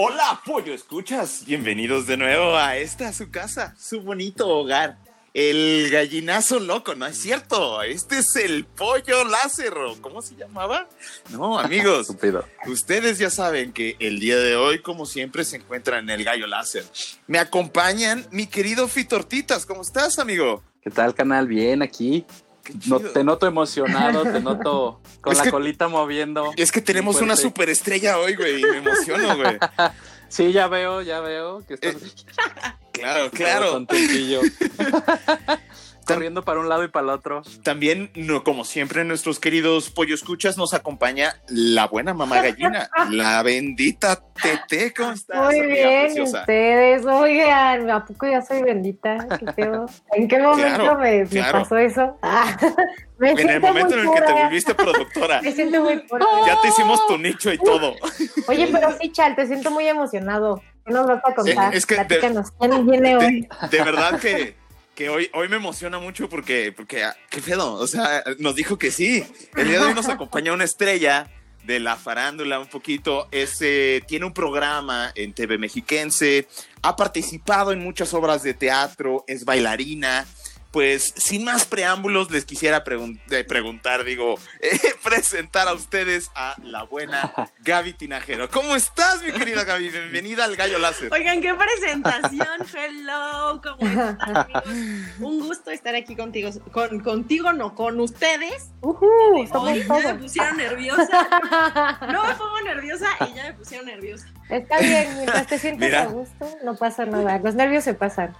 Hola, pollo, escuchas. Bienvenidos de nuevo a esta, su casa, su bonito hogar. El gallinazo loco, ¿no es cierto? Este es el pollo láser. ¿o ¿Cómo se llamaba? No, amigos. Ustedes ya saben que el día de hoy, como siempre, se encuentran en el gallo láser. Me acompañan mi querido Fitortitas. ¿Cómo estás, amigo? ¿Qué tal, canal? Bien, aquí. No, te noto emocionado, te noto con Es la que- colita moviendo. Es que tenemos una superestrella hoy, güey. y Me emociono, güey. Sí, ya veo, ya veo que estás Claro, claro. contentillo. Corriendo para un lado y para el otro. También, no, como siempre, nuestros queridos pollo escuchas nos acompaña la buena mamá gallina, la bendita Tete. ¿Cómo estás? Muy amiga bien, preciosa? ustedes, oigan, ¿a poco ya soy bendita? ¿En qué momento Claro, me, me claro. pasó eso? Ah, me En el momento en el que te volviste productora, Me siento muy pura. ya te hicimos tu nicho y todo. Oye, pero sí, Chal, te siento muy emocionado. ¿Qué nos vas a contar? es que de- Platícanos, ¿quién viene hoy? De, de verdad que, que hoy, hoy me emociona mucho porque, porque, ah, qué pedo, o sea, nos dijo que sí. El día de hoy nos acompaña una estrella de la farándula un poquito. Es, eh, tiene un programa en TV Mexiquense, ha participado en muchas obras de teatro, es bailarina. Pues sin más preámbulos, les quisiera pregun- eh, preguntar, digo, eh, presentar a ustedes a la buena Gaby Tinajero. ¿Cómo estás, mi querida Gaby? Bienvenida al Gallo Láser. Oigan, qué presentación. Hello, ¿cómo están, amigos? Un gusto estar aquí contigo. Con, contigo, no, con ustedes. Ujú, somos Hoy ya me todos. pusieron nerviosa. No me pongo nerviosa y ya me pusieron nerviosa. Está bien, mientras te sientes Mira. a gusto, no pasa nada. Los nervios se pasan.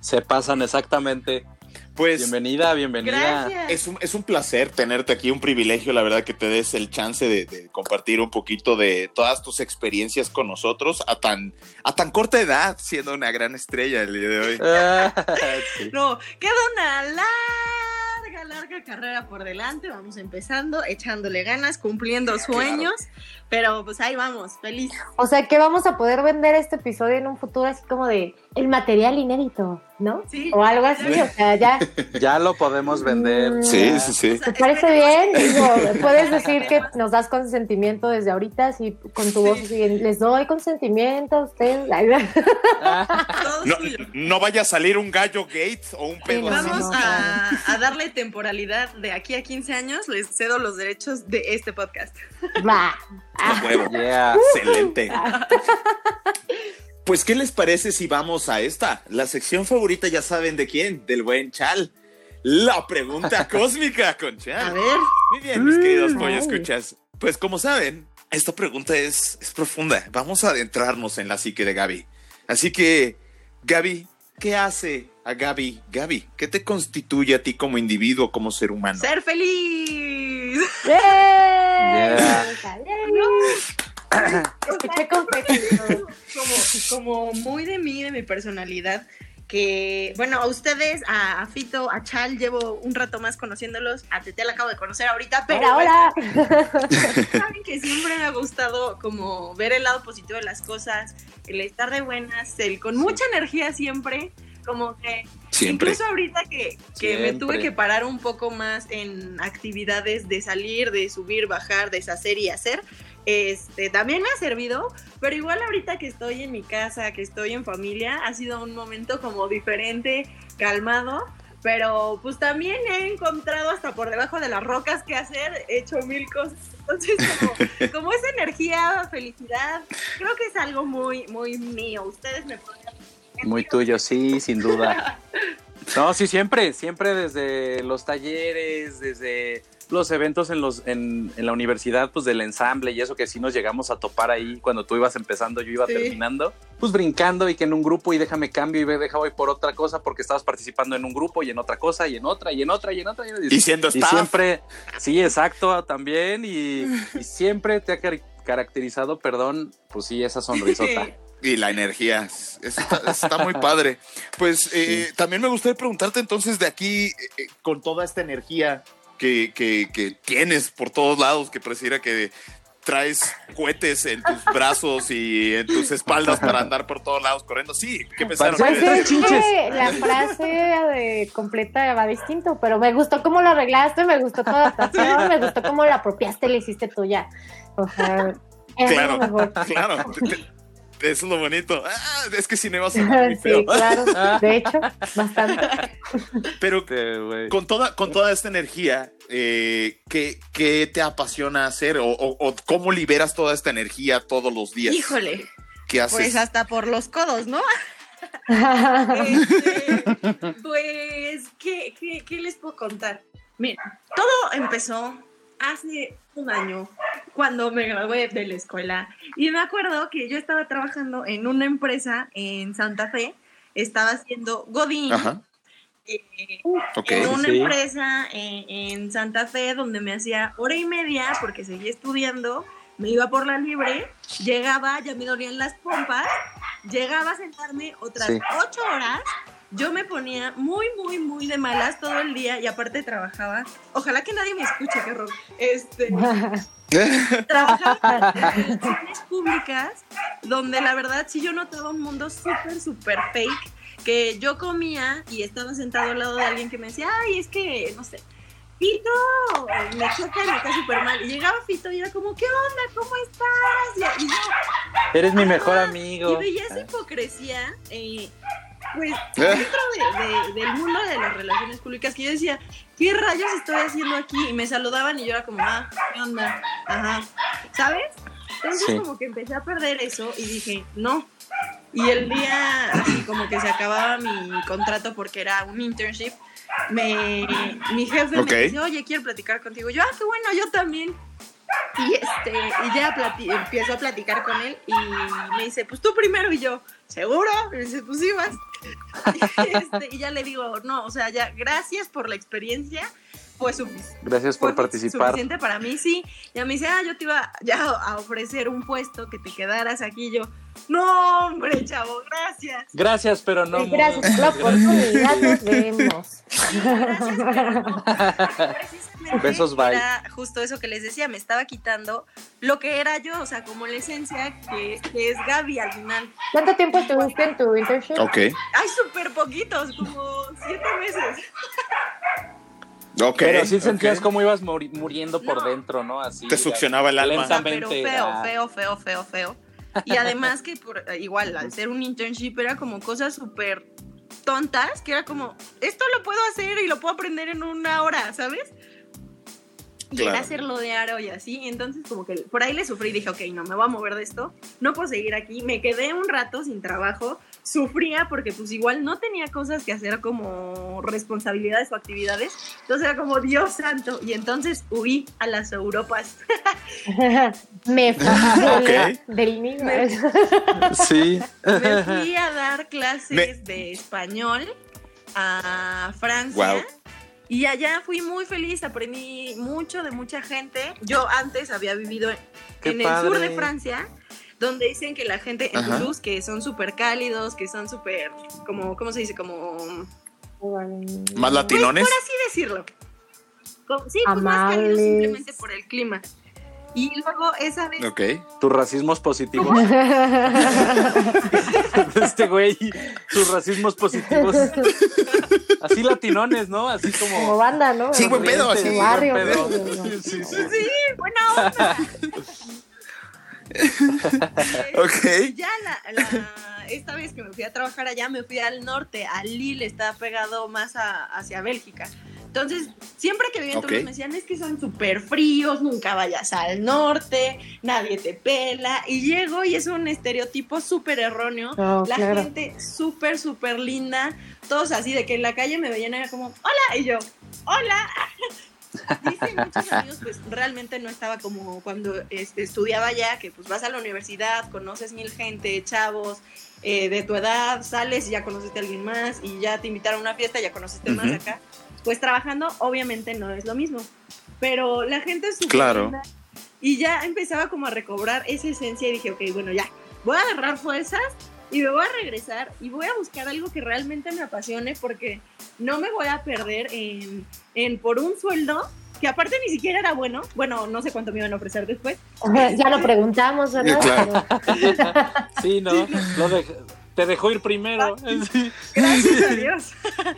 Se pasan exactamente. Pues Bienvenida, bienvenida. Gracias. Es un, es un placer tenerte aquí, un privilegio, la verdad, que te des el chance de, de compartir un poquito de todas tus experiencias con nosotros a tan, a tan corta edad, siendo una gran estrella el día de hoy. Ah, sí. No, queda una larga, larga carrera por delante. Vamos empezando, echándole ganas, cumpliendo sueños. Pero pues ahí vamos, feliz. O sea que vamos a poder vender este episodio en un futuro así como de el material inédito, ¿no? Sí. O algo así, o sea, ya. Ya lo podemos vender. Mm. Sí, sí, sí. ¿Te parece bien? Digo, puedes decir que nos das consentimiento desde ahorita, así con tu voz así, les doy consentimiento a ustedes. No, suyo. no vaya a salir un gallo gate o un pedo no, así. Vamos no, a, a darle temporalidad de aquí a 15 años. Les cedo los derechos de este podcast. Va. A huevo. Yeah. Excelente. Pues, ¿qué les parece si vamos a esta? La sección favorita, ya saben de quién, del buen Chal. La pregunta cósmica con Chal. A ver, Muy bien, mis queridos pollo escuchas. Pues como saben, esta pregunta es, es profunda. Vamos a adentrarnos en la psique de Gaby. Así que, Gaby, ¿qué hace a Gaby? Gaby, ¿qué te constituye a ti como individuo, como ser humano? ser feliz. ¡Yeah! Yeah. Escuché como, como muy de mí, de mi personalidad, que, bueno, a ustedes, a, a Fito, a Chal, llevo un rato más conociéndolos, a Tete la acabo de conocer ahorita, pero ahora. saben que siempre me ha gustado como ver el lado positivo de las cosas, el estar de buenas, el con mucha energía siempre, como que Siempre. Incluso ahorita que, que me tuve que parar un poco más en actividades de salir, de subir, bajar, deshacer y hacer, este, también me ha servido, pero igual ahorita que estoy en mi casa, que estoy en familia, ha sido un momento como diferente, calmado, pero pues también he encontrado hasta por debajo de las rocas que hacer, he hecho mil cosas. Entonces, como, como esa energía, felicidad, creo que es algo muy, muy mío. Ustedes me podrían Muy tuyo, sí, sin duda. No, sí, siempre, siempre desde los talleres, desde los eventos en, los, en, en la universidad, pues del ensamble y eso que sí nos llegamos a topar ahí cuando tú ibas empezando, yo iba Sí. terminando, pues brincando y que en un grupo y déjame cambio y ve, deja voy por otra cosa porque estabas participando en un grupo y en otra cosa y en otra y en otra y en otra. Y, Y siendo y staff. siempre, sí, exacto, también y, y siempre te ha car- caracterizado, perdón, pues sí, esa sonrisota. Y la energía, está muy padre. Pues eh, también me gustaría preguntarte entonces de aquí, eh, eh, con toda esta energía que, que- que tienes por todos lados, que pareciera que traes cohetes en tus brazos y en tus espaldas para andar por todos lados corriendo. Sí, ¿qué pensaron? Pues que la frase de completa va distinto, pero me gustó cómo lo arreglaste, me gustó tu adaptación, me gustó cómo la apropiaste, le hiciste tuya. O sea, Claro, claro. te- te- Eso es lo bonito. Ah, es que si no iba a muy Sí, feo. claro. De hecho, bastante. Pero Este, güey. con toda, con toda esta energía, eh, ¿qué, qué te apasiona hacer? O, o- o cómo liberas toda esta energía todos los días? Híjole, ¿Qué haces? pues hasta por los codos, ¿no? Este, pues, ¿qué, qué, qué les puedo contar? Mira, todo empezó hace un año cuando me gradué de la escuela y me acuerdo que yo estaba trabajando en una empresa en Santa Fe, estaba haciendo Godín Ajá, eh, ok. en una Sí. empresa en, en Santa Fe donde me hacía hora y media porque seguía estudiando, me iba por la libre, llegaba, ya me dolían las pompas, llegaba a sentarme otras Sí. ocho horas, yo me ponía muy, muy, muy de malas todo el día y aparte trabajaba, ojalá que nadie me escuche, qué horror, este, trabajaba en relaciones públicas donde la verdad sí yo notaba un mundo súper, súper fake que yo comía y estaba sentado al lado de alguien que me decía, ay, es que, no sé, Fito, me choca y me cae súper mal. Y llegaba Fito y era como, ¿qué onda? ¿Cómo estás? Y, y yo, Eres mi mejor amigo. Y veía esa hipocresía, eh, pues, dentro de- de- del mundo de las relaciones públicas, que yo decía, ¿qué rayos estoy haciendo aquí? Y me saludaban y yo era como, ah, ¿qué onda? Ajá, ¿sabes? Entonces Sí. como que empecé a perder eso y dije, no. Y el día, así como que se acababa mi contrato porque era un internship, me, mi jefe me dice, oye, quiero platicar contigo. Yo, ah, qué bueno, yo también. Y este, y ya empiezo a platicar con él y me dice, pues tú primero y yo, ¿seguro? Y me dice, pues sí vas. Este, y ya le digo, no, o sea, ya, gracias por la experiencia, fue suficiente. Gracias por Fue participar. suficiente para mí, sí. Ya me dice, ah, yo te iba ya a ofrecer un puesto que te quedaras aquí. Y yo, no, hombre, chavo, gracias. Gracias, pero no. Gracias por la oportunidad, nos vemos. Gracias, pero no. Precisamente Besos, bye. Era justo eso que les decía, me estaba quitando lo que era yo, o sea, como la esencia que, que es Gaby al final. ¿Cuánto tiempo estuviste en tu internship? Ok, Hay súper poquitos, como siete meses. ok. Pero sí sentías ok. como ibas muri- muriendo por No. dentro, ¿no? Así. Te succionaba el alma. Sea, pero Lentamente, feo, ah. feo, feo, feo, feo. Y además que por, igual, al ser un internship era como cosas súper tontas, que era como, esto lo puedo hacer y lo puedo aprender en una hora, ¿sabes? Y Claro. era hacerlo de aro y así, y entonces como que por ahí le sufrí y dije, ok, no, me voy a mover de esto, no puedo seguir aquí, me quedé un rato sin trabajo, sufría porque pues igual no tenía cosas que hacer como responsabilidades o actividades, entonces era como, Dios santo, y entonces huí a las Europas. Me fui Ok. de- del niño. Sí. Me fui a dar clases Me- de español a Francia. Guau. Y allá fui muy feliz, aprendí mucho de mucha gente. Yo antes había vivido Qué en el sur de. Francia, donde dicen que la gente en Ajá. Toulouse, que son súper cálidos, que son súper, como, ¿cómo se dice? Como, ¿Más latinones? por así decirlo. Como- sí, pues más cálidos Amables. simplemente por el clima. Y luego esa vez Ok. ¿Tus racismos positivos? este güey, sus racismos positivos. Así latinones, ¿no? Así Como como. banda, ¿no? Sí, buen pedo, así, De barrio, buen pedo. ¿no? Sí, sí. Sí, buena onda. Ok. Ya la, la- esta vez que me fui a trabajar allá, me fui al norte, a Lille, está pegado más a- hacia Bélgica. Entonces, siempre que vivía en Ok. Toulouse me decían, es que son súper fríos, nunca vayas al norte, nadie te pela. Y llego y es un estereotipo súper erróneo. No, la claro. gente súper, súper linda, todos así, de que en la calle me veían era como, hola, y yo, hola. Dicen muchos amigos, pues realmente no estaba como cuando este, estudiaba allá, que pues vas a la universidad, conoces mil gente, chavos eh, de tu edad, sales y ya conociste a alguien más y ya te invitaron a una fiesta, ya conociste más Ujú. acá. Pues trabajando obviamente no es lo mismo, pero la gente es Claro. y ya empezaba como a recobrar esa esencia y dije, ok, bueno, ya, voy a agarrar fuerzas y me voy a regresar y voy a buscar algo que realmente me apasione porque no me voy a perder en, en por un sueldo que aparte ni siquiera era bueno. Bueno, no sé cuánto me iban a ofrecer después. Ya lo preguntamos, ¿verdad? Claro. Sí, ¿no? Lo dej- te dejó ir primero. Sí. Gracias a Dios.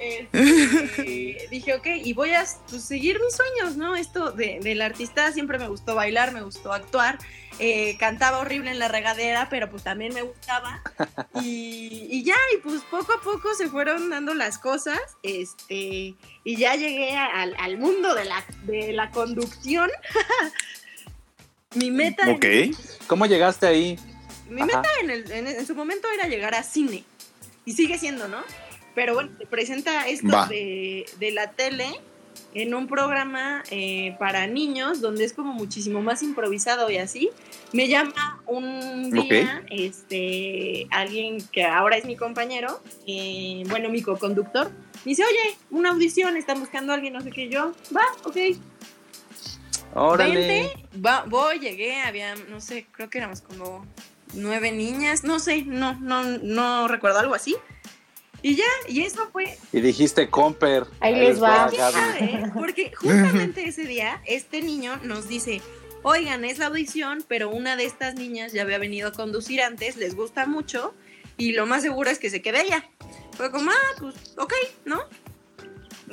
Este, dije, ok, y voy a pues, seguir mis sueños, ¿no? Esto de, del artista siempre me gustó bailar, me gustó actuar. eh, cantaba horrible en la regadera, pero pues también me gustaba. Y, y ya, y pues poco a poco se fueron dando las cosas. Este, y ya llegué a- al, al mundo de la, de la conducción. Mi meta en- Ok. ¿Cómo llegaste ahí? mi Ajá. meta en, el- en- en su momento era llegar a cine. Y sigue siendo, ¿no? Pero bueno, se presenta esto de, de la tele en un programa eh, para niños donde es como muchísimo más improvisado y así. Me llama un día este, alguien que ahora es mi compañero, eh, bueno, mi co-conductor. Me dice, oye, una audición, están buscando a alguien, no sé qué. Yo, va, ok, Órale. Vente, va- voy, llegué, había, no sé, creo que éramos como nueve niñas, no sé, no, no, no recuerdo algo así. Y ya, y eso fue, Y dijiste Comper. Ahí les va. Gaby. ¿sabe? Porque justamente ese día, este niño nos dice, oigan, es la audición, pero una de estas niñas ya había venido a conducir antes, les gusta mucho, y lo más seguro es que se quede ella. Fue como, ah, pues, ok, ¿no?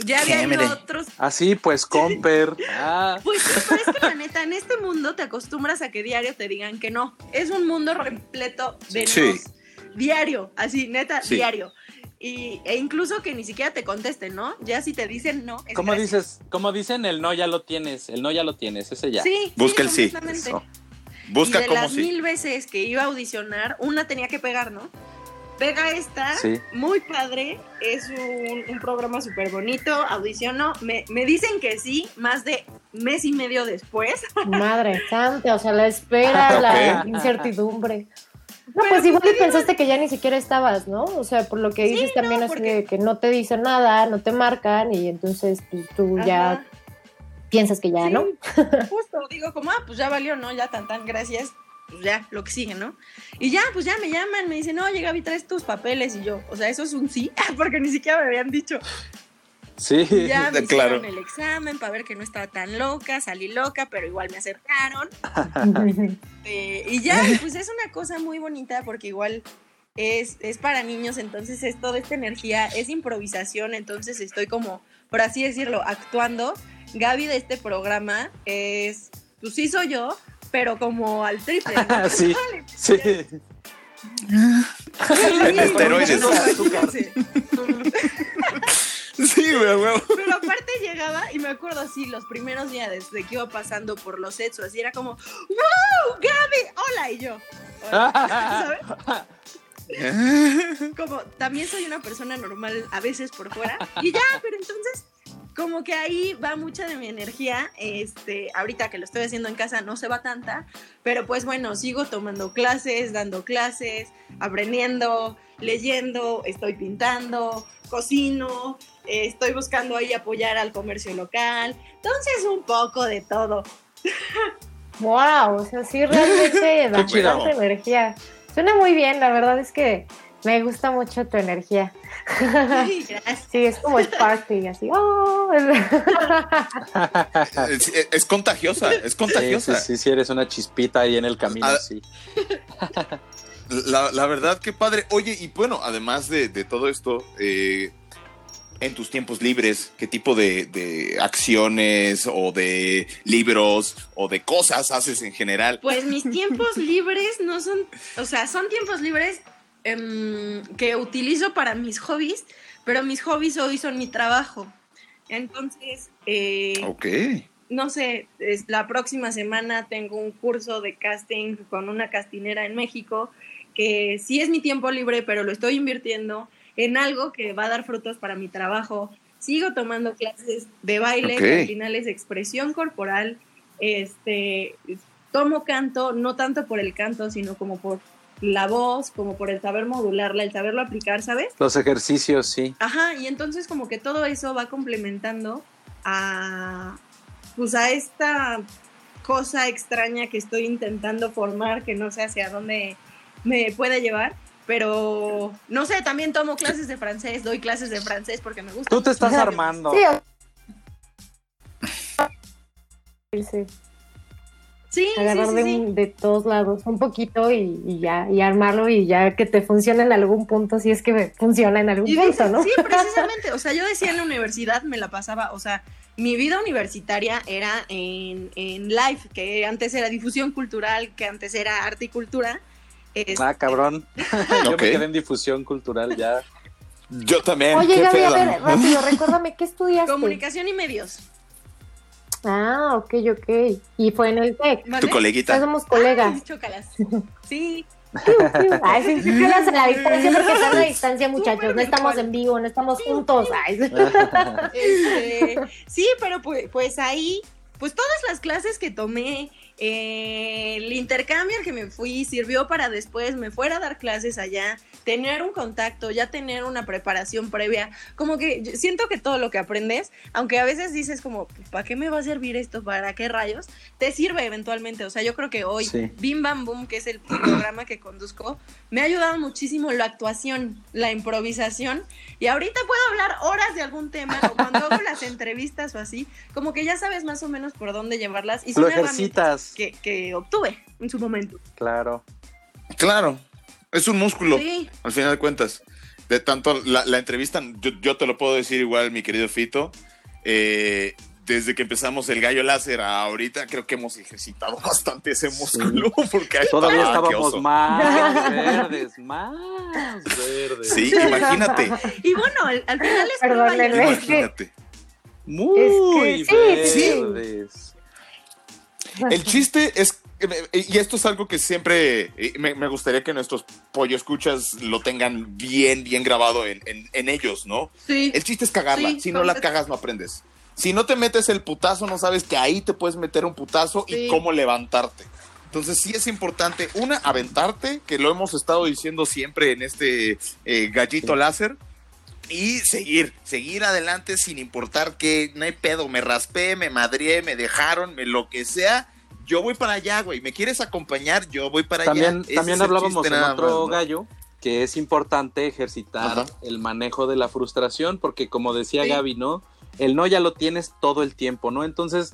Ya había ido otros Así pues, Comper. Ah, Pues pero es que la neta, en este mundo te acostumbras a que diario te digan que no. Es un mundo repleto de Sí. nos. Diario, así, neta, Sí. diario. Y, e incluso que ni siquiera te contesten, ¿no? Ya si te dicen no. es ¿cómo gracias. dices? ¿Cómo dicen? El no ya lo tienes. El no ya lo tienes. Ese ya. Sí, Busca sí, el sí. Eso. Busca y de las sí. mil veces que iba a audicionar, una tenía que pegar, ¿no? Pega esta, Sí. muy padre, es un, un programa súper bonito, audiciono, me, me dicen que sí, más de mes y medio después. Madre santa, o sea, la espera, la Ok. incertidumbre. No, Pero pues igual pues y pensaste que ya ni siquiera estabas, ¿no? O sea, por lo que Sí, dices no, también así porque- de que no te dicen nada, no te marcan y entonces pues, tú ya piensas que ya, Sí, ¿no? Justo, digo como, ah, pues ya valió, ¿no? Ya tan tan, gracias. Pues ya, lo que sigue, ¿no? Y ya, pues ya me llaman, me dicen, oye, Gaby, traes tus papeles. Y yo, o sea, eso es un sí, porque ni siquiera me habían dicho. Sí. Ya me Claro. hicieron el examen para ver que no estaba tan loca, salí loca, pero igual me acercaron. Eh, y ya, pues es una cosa muy bonita porque igual es, es para niños, entonces es toda esta energía, es improvisación, entonces estoy como, por así decirlo, actuando. Gaby de este programa es, pues sí soy yo, pero como al triple. ¿no? Sí. Vale, Sí. En esteroides. Sí. Güey, güey. Pero aparte llegaba y me acuerdo así los primeros días desde que iba pasando por los sets, así era como, ¡Wow! ¡Gaby! ¡Hola! Y yo, ¿sabes? Como también soy una persona normal a veces por fuera. Y ya, pero entonces, como que ahí va mucha de mi energía. Este, ahorita que lo estoy haciendo en casa no se va tanta, pero pues bueno, sigo tomando clases, dando clases, aprendiendo, leyendo, estoy pintando, cocino, eh, estoy buscando ahí apoyar al comercio local. Entonces, un poco de todo. Wow, o sea, sí, realmente bastante energía. Suena muy bien, la verdad es que me gusta mucho tu energía. Gracias. Sí, es como Sparky, así. ¡oh! Es, es contagiosa, es contagiosa. sí, sí, sí, eres una chispita ahí en el camino, Ah, sí. La, la verdad, qué padre. Oye, y bueno, además de, de todo esto, eh, en tus tiempos libres, ¿qué tipo de, de acciones o de libros o de cosas haces en general? Pues mis tiempos libres no son, o sea, son tiempos libres em, que utilizo para mis hobbies, pero mis hobbies hoy son mi trabajo. Entonces, eh, no sé, es- la próxima semana tengo un curso de casting con una castinera en México, que sí es mi tiempo libre, pero lo estoy invirtiendo en algo que va a dar frutos para mi trabajo. Sigo tomando clases de baile, Ok. que al final es expresión corporal. Este, tomo canto, no tanto por el canto, sino como por la voz, como por el saber modularla, el saberlo aplicar, ¿sabes? Los ejercicios, sí. Ajá, y entonces como que todo eso va complementando a pues a esta cosa extraña que estoy intentando formar, que no sé hacia dónde me puede llevar. Pero no sé, también tomo clases de francés, doy clases de francés porque me gusta. Tú te estás armando. Sí, sí, Sí, sí, agarrar sí, de, sí. un- de todos lados un poquito y, y ya, y armarlo y ya que te funcione en algún punto, si es que funciona en algún Y punto, dices, ¿no? Sí, precisamente. O sea, yo decía en la universidad, me la pasaba, o sea, mi vida universitaria era en, en live, que antes era difusión cultural, que antes era arte y cultura. Este, Ah, cabrón. Yo me quedé en difusión cultural ya. Yo también. Oye, Gaby, a ver, rápido, recuérdame, ¿qué estudiaste? Comunicación y medios. Ah, ok, ok. Y fue en el TEC. Tu ¿vale? Ya coleguita. somos colegas. Ay, chócalas. Sí, Ay, sí, sí, a la distancia porque están a la distancia, muchachos. No estamos en vivo, no estamos juntos. Ay, sí. Este, sí, pero pues, pues ahí, pues todas las clases que tomé, eh, el intercambio al que me fui, sirvió para después me fuera a dar clases allá, tener un contacto, ya tener una preparación previa. Como que siento que todo lo que aprendes, aunque a veces dices como, ¿para qué me va a servir esto? ¿Para qué rayos? Te sirve eventualmente. O sea, yo creo que hoy, Sí. Bim Bam Boom, que es el programa que conduzco, me ha ayudado muchísimo la actuación, la improvisación. Y ahorita puedo hablar horas de algún tema, o cuando hago las entrevistas o así, como que ya sabes más o menos por dónde llevarlas. Y son Lo herramientas ejercitas. que, que obtuve en su momento. Claro. Claro. Es un músculo. Sí, Al final de cuentas, de tanto la, la entrevista, yo, yo te lo puedo decir igual, mi querido Fito. eh, desde que empezamos el gallo láser a ahorita, creo que hemos ejercitado bastante ese músculo. Porque Todavía ¡Ah, qué estábamos más verdes, más verdes. Sí, imagínate. y bueno, al, al final es Perdón, error. Imagínate. Muy Es que sí, sí. verdes. El chiste es, y esto es algo que siempre eh, me, me gustaría que nuestros pollo escuchas lo tengan bien, bien grabado en, en- en ellos, ¿no? Sí. El chiste es cagarla. Sí, si no la cagas, no aprendes. Si no te metes el putazo, no sabes que ahí te puedes meter un putazo Sí. y cómo levantarte. Entonces sí es importante, una, aventarte, que lo hemos estado diciendo siempre en este eh, gallito láser, y seguir, seguir adelante sin importar que no hay pedo, me raspé, me madrié, me dejaron, me lo que sea. Yo voy para allá, güey. ¿Me quieres acompañar? Yo voy para También, allá. También hablábamos en otro más, ¿no? gallo que es importante ejercitar Ajá. el manejo de la frustración, porque como decía Sí. Gaby, ¿no? El no ya lo tienes todo el tiempo, ¿no? Entonces,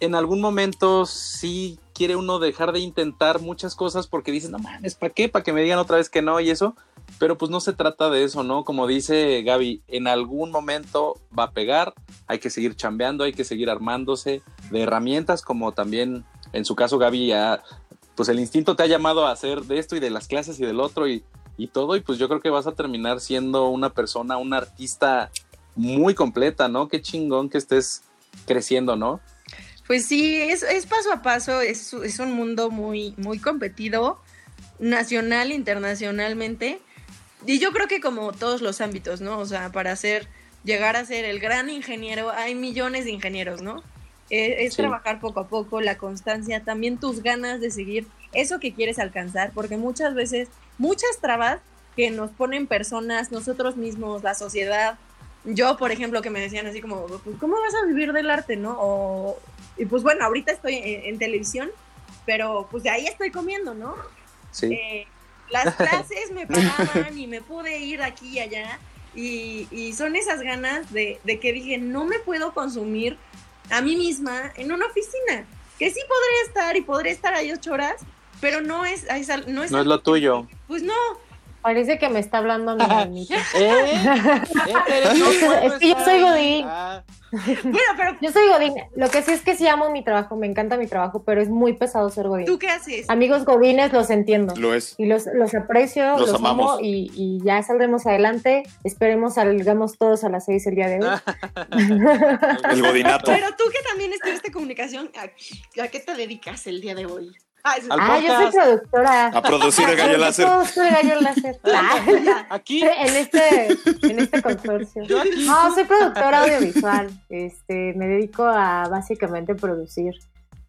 en algún momento sí quiere uno dejar de intentar muchas cosas porque dices, no mames, ¿para qué? ¿Para que me digan otra vez que no y eso? Pero pues no se trata de eso, ¿no? Como dice Gaby, en algún momento va a pegar, hay que seguir chambeando, hay que seguir armándose de herramientas, como también en su caso Gaby ya, pues el instinto te ha llamado a hacer de esto y de las clases y del otro y, y todo, y pues yo creo que vas a terminar siendo una persona, una artista muy completa, ¿no? Qué chingón que estés creciendo, ¿no? Pues sí, es, es paso a paso, es, es un mundo muy, muy competido, nacional, internacionalmente. Y yo creo que como todos los ámbitos, ¿no? O sea, para ser, llegar a ser el gran ingeniero, hay millones de ingenieros, ¿no? Eh, es Sí. trabajar poco a poco, la constancia, también tus ganas de seguir eso que quieres alcanzar, porque muchas veces, muchas trabas que nos ponen personas, nosotros mismos, la sociedad. Yo, por ejemplo, que me decían así como, pues, ¿cómo vas a vivir del arte, no? O, y pues bueno, ahorita estoy en, en televisión, pero pues de ahí estoy comiendo, ¿no? Sí. Eh, las clases me pagaban y me pude ir aquí y allá. Y, y son esas ganas de, de que dije, no me puedo consumir a mí misma en una oficina. Que sí podría estar y podría estar ahí ocho horas, pero no es, es no es, No es lo tuyo. Pues no, Parece que me está hablando mi. ¿Eh? ¿Eh? Es que yo estar soy. Godín. Ah, bueno, pero Yo soy Godín. Lo que sí es que sí amo mi trabajo, me encanta mi trabajo, pero es muy pesado ser Godín. ¿tú qué haces? Amigos Godines, los entiendo. Lo es. Y los, los aprecio, Los los, amamos. amo y, y ya saldremos adelante. Esperemos salgamos todos a las seis el día de hoy. El godinato. Pero tú que también estudiaste comunicación, ¿a, a qué te dedicas el día de hoy? Ah, ah, yo soy productora. A producir el gallo láser. Yo soy gallo láser. Aquí. en este, en este consorcio. Yo aquí. No, soy productora audiovisual. Este, me dedico a básicamente producir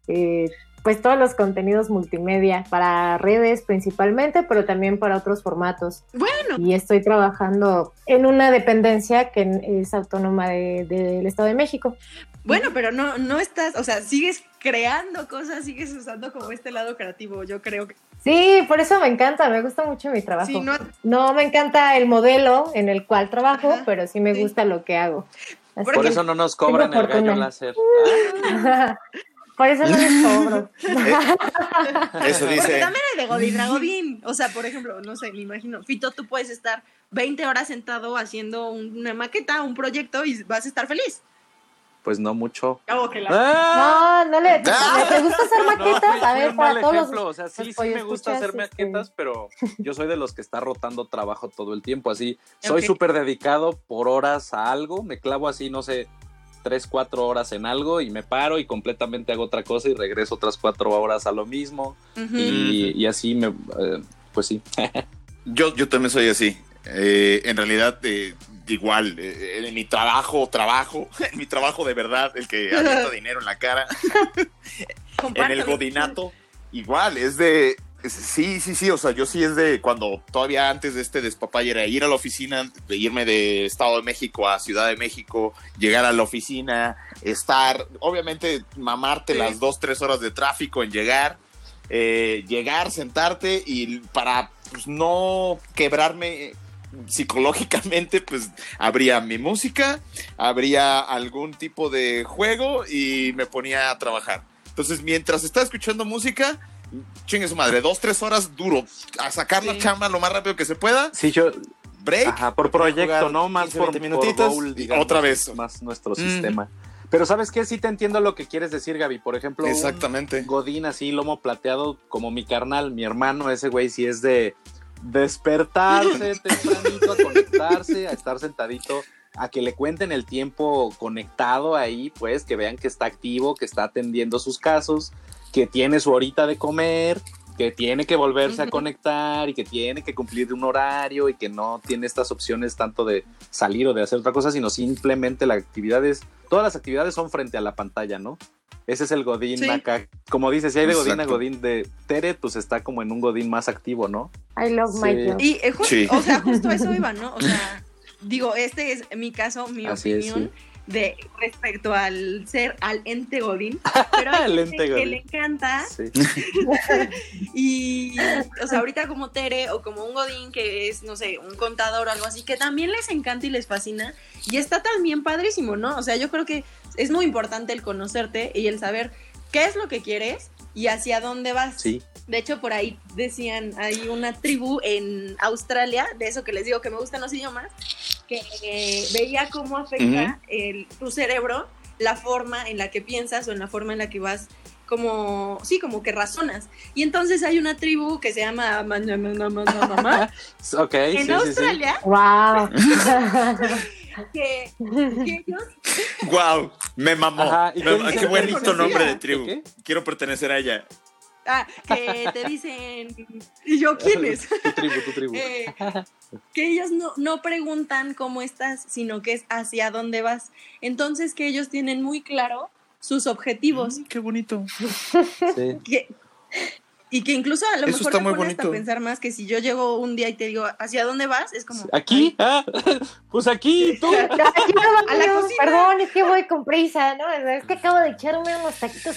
eh, pues todos los contenidos multimedia para redes principalmente, pero también para otros formatos. Bueno, Y estoy trabajando en una dependencia que es autónoma de- del Estado de México. bueno, pero no, no estás, o sea, sigues creando cosas, sigues usando como este lado creativo. Yo creo que Sí, por eso me encanta, me gusta mucho mi trabajo. Sí, no- no... me encanta el modelo en el cual trabajo, Ajá, pero sí me sí. gusta lo que hago. Así Por eso no nos cobran el gallo láser. por eso no les cobro. Eso Porque dice. también hay de Godín a Godín. O sea, por ejemplo, no sé, me imagino, Fito, tú puedes estar 20 horas sentado haciendo una maqueta, un proyecto y vas a estar feliz. Pues no mucho. Oh, que la- ¡Ah! No, no le. Ah. ¿Te gusta hacer maquetas? a ver, para todos ejemplo. los. O sea, sí, sí me gusta hacer este- maquetas, pero yo soy de los que está rotando trabajo todo el tiempo. Así, soy súper dedicado por horas a algo. Me clavo así, no sé, tres, cuatro horas en algo y me paro y completamente hago otra cosa y regreso otras cuatro horas a lo mismo. Y, y así me, eh, pues sí. Yo, yo también soy así. Eh, en realidad, eh, igual, eh, en mi trabajo, trabajo, en mi trabajo de verdad, el que avienta dinero en la cara, en el godinato, igual, es de... Sí, sí, sí, o sea, yo sí es de cuando todavía antes de este despapalle era ir a la oficina, de irme de Estado de México a Ciudad de México, llegar a la oficina, estar, obviamente mamarte Sí. las dos, tres horas de tráfico en llegar, eh, llegar, sentarte y para pues, no quebrarme psicológicamente, pues habría mi música, habría algún tipo de juego y me ponía a trabajar. Entonces, mientras estaba escuchando música, chingue su madre, dos, tres horas duro, a sacar la chamba lo más rápido que se pueda, Sí, yo, break, ajá, por proyecto, ¿no? Más 15, por, 20 por minutitos digamos, otra vez. Más nuestro sistema. Pero ¿sabes qué? Sí te entiendo lo que quieres decir, Gaby. Por ejemplo, un Exactamente. Godín así, lomo plateado, como mi carnal, mi hermano, ese güey sí es de despertarse tempranito, a conectarse, a estar sentadito, a que le cuenten el tiempo conectado ahí, pues, que vean que está activo, que está atendiendo sus casos, que tiene su horita de comer, que tiene que volverse a conectar y que tiene que cumplir un horario y que no tiene estas opciones tanto de salir o de hacer otra cosa, sino simplemente las actividades, todas las actividades son frente a la pantalla, ¿no? Ese es el Godín Sí. acá. Como dices, si hay de Godín a. Godín de Tere, pues está como en un Godín más activo, ¿no? I love my Sí. job. Y eh, ju- Sí. o sea, justo eso iba, ¿no? O sea, digo, este es mi caso, mi Así es, opinión de respecto al ser al ente Godín. Pero gente ente que Godín. le encanta Sí. y, o sea, ahorita como Tere o como un Godín que es, no sé, un contador o algo así, que también les encanta y les fascina. Y está también padrísimo, ¿no? O sea, yo creo que es muy importante el conocerte y el saber qué es lo que quieres y hacia dónde vas. Sí. De hecho, por ahí decían, hay una tribu en Australia, de eso que les digo que me gustan los idiomas, que eh, veía cómo afecta el, tu cerebro la forma en la que piensas o en la forma en la que vas como, sí, como que razonas. Y entonces hay una tribu que se llama Ma- Ma- Ma- Ma- Ma- Ma- Ma- Ok, en sí, sí, sí. Australia Wow. que, que ellos Wow, me mamó. Ajá, ¿y qué Me- qué bonito nombre de tribu. ¿Qué? Quiero pertenecer a ella. ah, que te dicen y yo quién es Tu tribu, tu tribu. Eh, que ellos no, no preguntan cómo estás, sino que es hacia dónde vas. Entonces que ellos tienen muy claro sus objetivos. Mm, qué bonito. Sí. que- y que incluso a lo Eso mejor está te muy pones hasta a bonito. pensar más que si yo llego un día y te digo, ¿hacia dónde vas? Es como... ¿Aquí? Ah, pues aquí, tú. Aquí no, A la cocina. Perdón, es que voy con prisa, ¿no? Es que acabo de echarme unos taquitos.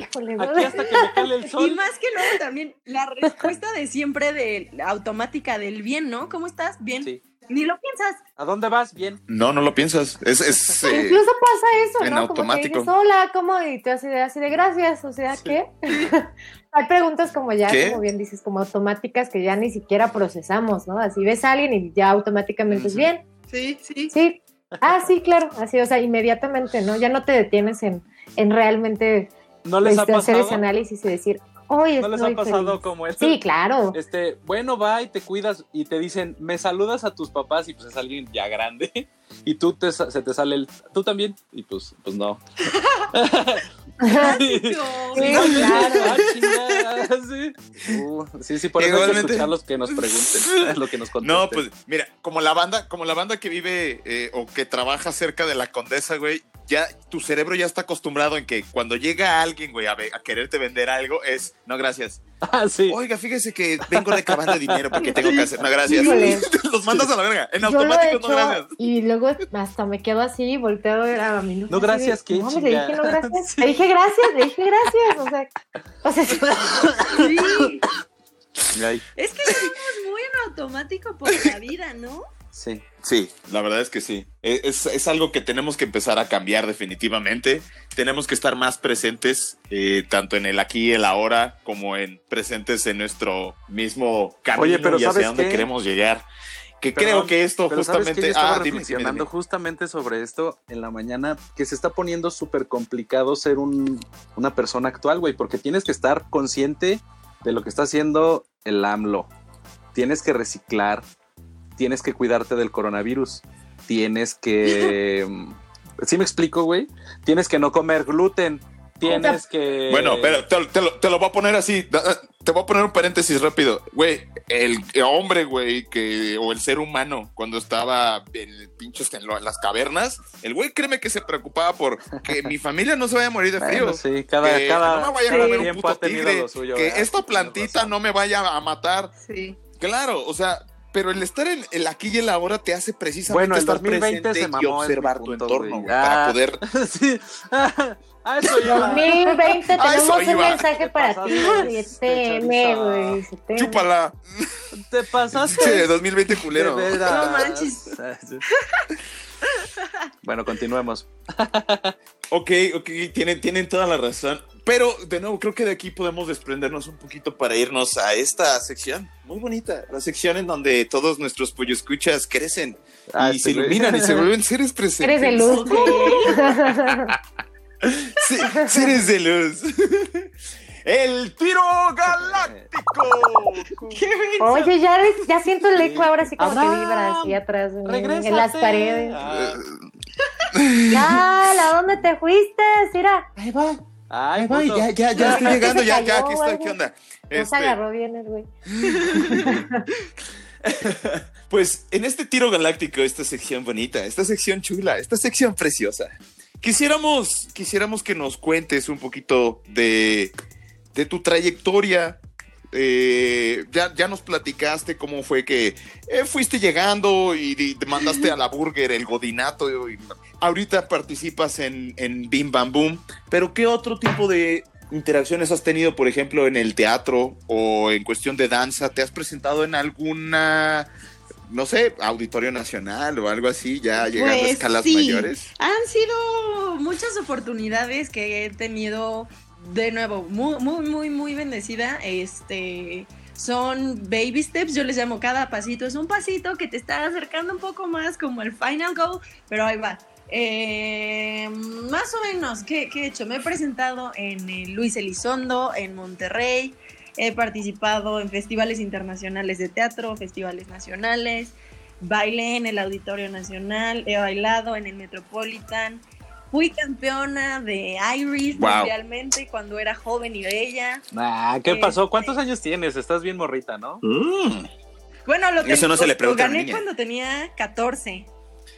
híjole, ¿no? Aquí hasta que me cale el Y más que luego también la respuesta de siempre de automática del bien, ¿no? ¿Cómo estás? Bien. Sí. Ni lo piensas. ¿A dónde vas? Bien. No, no lo piensas. Es, es, eh, Incluso pasa eso, en ¿no? automático. Como que dices, hola, ¿cómo? Y te así de, así de gracias, o sea, ¿qué? Hay preguntas como ya, ¿Qué? como bien dices, como automáticas que ya ni siquiera procesamos, ¿no? Así ves a alguien y ya automáticamente es bien, Sí, sí. sí. Ah, sí, claro, así, o sea, inmediatamente, ¿no? Ya no te detienes en, en realmente ¿No les ha este, hacer ese análisis y decir, hoy ¿No les ha pasado feliz". como esto? Sí, claro. Este, bueno, va y te cuidas y te dicen, me saludas a tus papás y pues es alguien ya grande y tú te, se te sale el, tú también y pues, pues no. Sí, Sí, claro. chingada, sí. Uh, sí, sí, por eso hay que Igualmente. escuchar los que nos pregunten, lo que nos contesten. No, pues mira, como la banda, como la banda que vive eh, o que trabaja cerca de la Condesa, güey, ya tu cerebro ya está acostumbrado en que cuando llega alguien, güey, a quererte vender algo, es, no, gracias. Ah, sí. Oiga, fíjese que vengo recabando dinero porque tengo que hacer. No, gracias. Los mandas a la verga. En he automático, no, gracias. y luego hasta me quedo así y volteo a ver a mi No, gracias, ¿qué, No, le dije no gracias. Sí. Le dije gracias, le dije gracias. O sea, o sea Sí. Ay, Es que estamos muy en automático por la vida, ¿no? Sí. Sí, la verdad es que sí. E, Es, es algo que tenemos que empezar a cambiar definitivamente. Tenemos que estar más presentes, eh, tanto en el aquí y el ahora, como en presentes en nuestro mismo camino Oye, pero y hacia ¿sabes dónde qué? qué llegar. Que Perdón, creo que esto Pero ¿sabes justamente... qué? Yo estaba ah, dime, reflexionando dime. justamente sobre esto en la mañana, que se está poniendo súper complicado ser un- una persona actual, güey, porque tienes que estar consciente de lo que está haciendo el AMLO. Tienes que reciclar, tienes que cuidarte del coronavirus, tienes que... ¿Sí me explico, güey? Tienes que no comer gluten, tienes que... Bueno, pero te, te lo, te lo voy a poner así. Te voy a poner un paréntesis rápido. Güey, el hombre, güey, que, o el ser humano, cuando estaba en pinchos en, lo- en las cavernas, el güey, créeme que se preocupaba por que mi familia no se vaya a morir de frío. Bueno, sí, cada, que cada no me vaya a comer un puto tigre. suyo, que ¿verdad? esta plantita no me vaya a matar. Sí. Claro, o sea, pero el estar en el aquí y el ahora te hace precisamente Bueno, el estar 2020 presente se y mamó, mi observar tu punto, entorno, güey. para Ah. poder sí. Ah, eso iba. 2020 Ah, eso tenemos un mensaje Te para ti. Chorizo. güey. Teme. chúpala. Te pasaste. Che, 2020 culero. No manches. Bueno, continuemos. Ok, ok, tienen, tienen toda la razón. Pero, de nuevo, creo que de aquí podemos desprendernos un poquito para irnos a esta sección. Muy bonita. La sección en donde todos nuestros pollo escuchas crecen Ah, y este se iluminan y se vuelven seres presentes. Eres de luz. Sí, seres de luz. El tiro galáctico. Qué. Oye, ya, ya siento el eco ahora así como que vibra así atrás en, Regrésate. en las paredes. Ah, Ya, ¿a dónde te fuiste? Mira, Ahí va, Ay, puto. ya, ya, ya estoy llegando, ya, cayó ya, aquí estoy. ¿qué onda? no se Este, agarró bien el güey. Pues en este tiro galáctico, esta sección bonita, esta sección chula, esta sección preciosa, quisiéramos, quisiéramos que nos cuentes un poquito de, de tu trayectoria. Eh, ya, ya nos platicaste cómo fue que eh, fuiste llegando y te mandaste a la burger el godinato. y ahorita participas en, en Bim Bam Boom, pero ¿qué otro tipo de interacciones has tenido, por ejemplo, en el teatro o en cuestión de danza? ¿Te has presentado en alguna no sé, Auditorio Nacional o algo así, ya llegando a Pues, escalas sí. mayores. Han sido muchas oportunidades que he tenido de nuevo, muy, muy, muy, muy bendecida. Este son baby steps, yo les llamo cada pasito, es un pasito que te está acercando un poco más como el final goal, pero ahí va. Eh, más o menos, ¿qué, qué he hecho? Me he presentado en Luis Elizondo, en Monterrey, he participado en festivales internacionales de teatro, festivales nacionales, bailé en el Auditorio Nacional, he bailado en el Metropolitan, fui campeona de Iris Wow. mundialmente cuando era joven y bella. Ah, ¿qué pasó? Este- ¿Cuántos años tienes? Estás bien morrita, ¿no? Mm. Bueno, lo, Eso no se le lo pregunta la gané cuando tenía 14.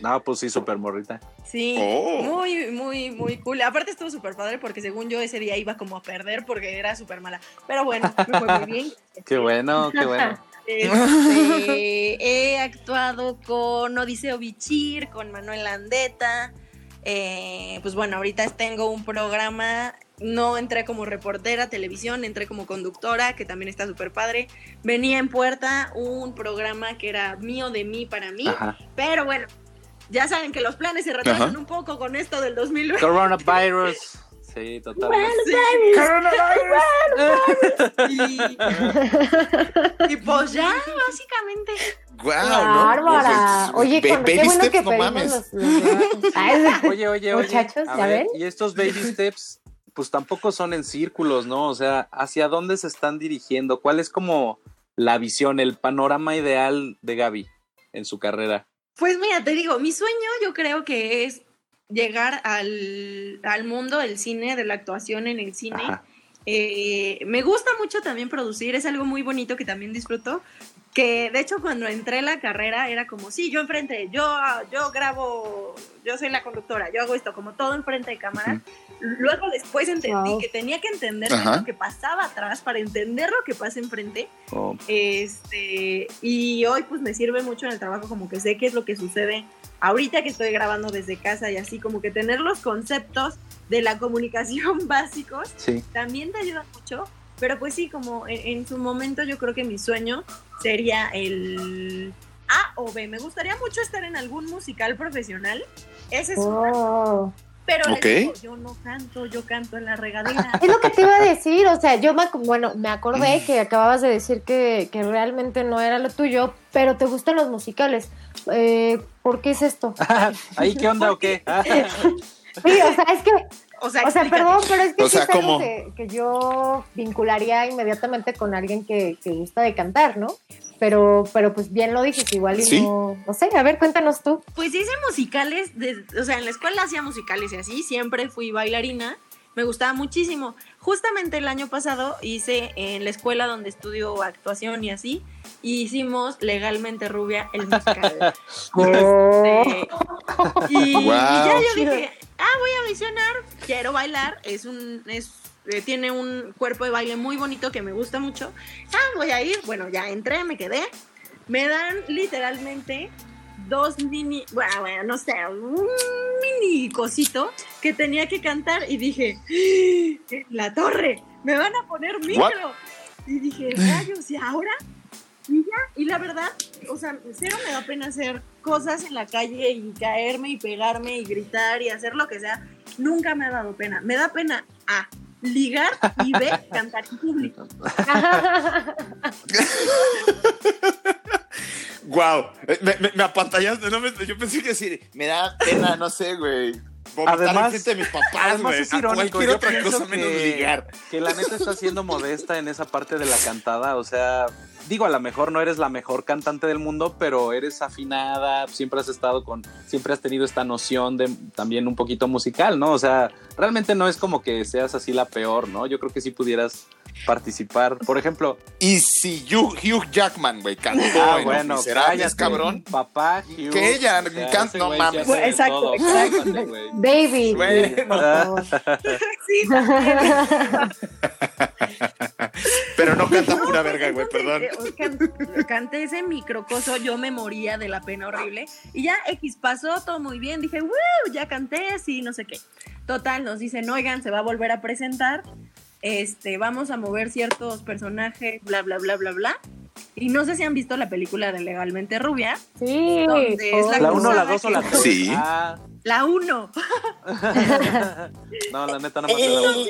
No, pues sí, súper morrita. Sí, Oh. muy, muy, muy cool. Aparte estuvo súper padre porque según yo ese día iba como a perder porque era súper mala. Pero bueno, me fue muy bien. Qué bueno, qué bueno. Este, he actuado con Odiseo Bichir, con Manuel Andeta. Eh, pues bueno, ahorita tengo un programa. No entré como reportera televisión, entré como conductora, que también está súper padre. Venía en puerta un programa que era mío de mí para mí. Ajá. Pero bueno, ya saben que los planes se retrasan Ajá. un poco con esto del 2020. Coronavirus. Sí, totalmente. Y, y pues ya, básicamente. Guau, Bárbara. ¿no? Pues, Oye, ba- con- qué baby bueno steps, que no mames. los, los- Ay, Oye, oye, oye. Muchachos, a ¿ya ver, ven? Y estos baby steps, pues tampoco son en círculos, ¿no? O sea, ¿hacia dónde se están dirigiendo? ¿Cuál es como la visión, el panorama ideal de Gaby en su carrera? Pues mira, te digo, mi sueño yo creo que es llegar al, al mundo del cine, de la actuación en el cine. Eh, me gusta mucho también producir, es algo muy bonito que también disfruto. Que de hecho cuando entré a la carrera era como, sí, yo enfrente, yo, yo grabo, yo soy la conductora, yo hago esto, como todo enfrente de cámara. Luego después entendí Wow. que tenía que entender Ajá. lo que pasaba atrás para entender lo que pasa enfrente. Oh, Este, y hoy pues me sirve mucho en el trabajo, como que sé qué es lo que sucede ahorita que estoy grabando desde casa y así, como que tener los conceptos de la comunicación básicos sí. también te ayuda mucho. Pero pues sí, como en, en su momento yo creo que mi sueño sería el A o B. Me gustaría mucho estar en algún musical profesional. Ese es una, Oh. Pero les Ok. digo, yo no canto, yo canto en la regadera. Es lo que te iba a decir, o sea, yo me, bueno, me acordé que acababas de decir que, que realmente no era lo tuyo, pero te gustan los musicales. Eh, ¿Por qué es esto? ¿Ahí qué onda o qué? Sí, o sea, es que, O sea, o sea, explícate. perdón, pero es que O sí sea, es algo que, que yo vincularía inmediatamente con alguien que, que gusta de cantar, ¿no? Pero, pero pues bien lo dices, igual y Sí. no, no sé, a ver, cuéntanos tú. Pues hice musicales, de- o sea, en la escuela hacía musicales y así, siempre fui bailarina, me gustaba muchísimo. Justamente el año pasado hice en la escuela donde estudio actuación y así, y hicimos Legalmente Rubia el musical. Este, y, y ya yo dije, ah, voy a audicionar, quiero bailar, es un, es, eh, tiene un cuerpo de baile muy bonito que me gusta mucho. Ah, voy a ir, bueno, ya entré, me quedé. Me dan literalmente dos mini, bueno, bueno, no sé, un mini cosito que tenía que cantar y dije, "¡Ah! la torre, me van a poner micro. What? Y dije, rayos, ¿y ahora? Y ya, y la verdad, o sea, cero me da pena hacer cosas en la calle y caerme y pegarme y gritar y hacer lo que sea. Nunca me ha dado pena. Me da pena A, ligar y B, cantar en público. Wow, me, me, me apantallaste, no me- yo pensé que decir, me da pena, no sé, güey. Además- enfrente de mis papás, Además güey. es A irónico, cualquier otra menos que- ligar. Que la neta está siendo modesta en esa parte de la cantada, o sea, digo, a lo mejor no eres la mejor cantante del mundo, pero eres afinada, siempre has estado con, siempre has tenido esta noción de también un poquito musical, ¿no? O sea, realmente no es como que seas así la peor, ¿no? Yo creo que sí pudieras participar, por ejemplo, Y si Hugh, Hugh Jackman, güey, cantó ah, en bueno, Miserables, cabrón. papá, Hugh, Que ella o sea, canta- ese no mames. Exacto, todo, exacto. cálmate, por favor. Sí, Pero no canta pura verga, güey, perdón. can- canté ese microcoso, yo me moría de la pena horrible. Y ya X pasó, todo muy bien. Dije, ¡Woo! Ya canté, sí, no sé qué. Total, nos dicen, oigan, se va a volver a presentar. Este, vamos a mover ciertos personajes, bla, bla, bla, bla, bla. Y no sé si han visto la película de Legalmente Rubia. Sí, Donde es la La oh. uno, la cruzada dos o la que- tres. Sí. Ah, La 1. no, la neta no me acuerdo.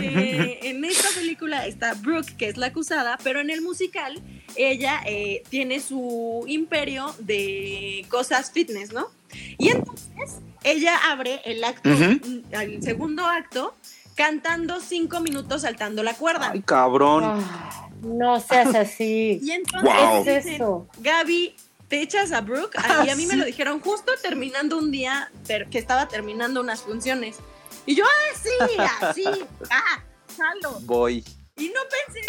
Eh, en esta película está Brooke, que es la acusada, pero en el musical ella eh, tiene su imperio de cosas fitness, ¿no? Y entonces ella abre el acto, el segundo acto, cantando cinco minutos saltando la cuerda. Ay, cabrón. Ah, no seas así. Y entonces Wow. ¿Qué es eso? Gaby, te echas a Brooke, Ah, y a mí me lo dijeron justo terminando un día que estaba terminando unas funciones. Y yo, ah, sí, así, ah, jalo. Voy. Y no pensé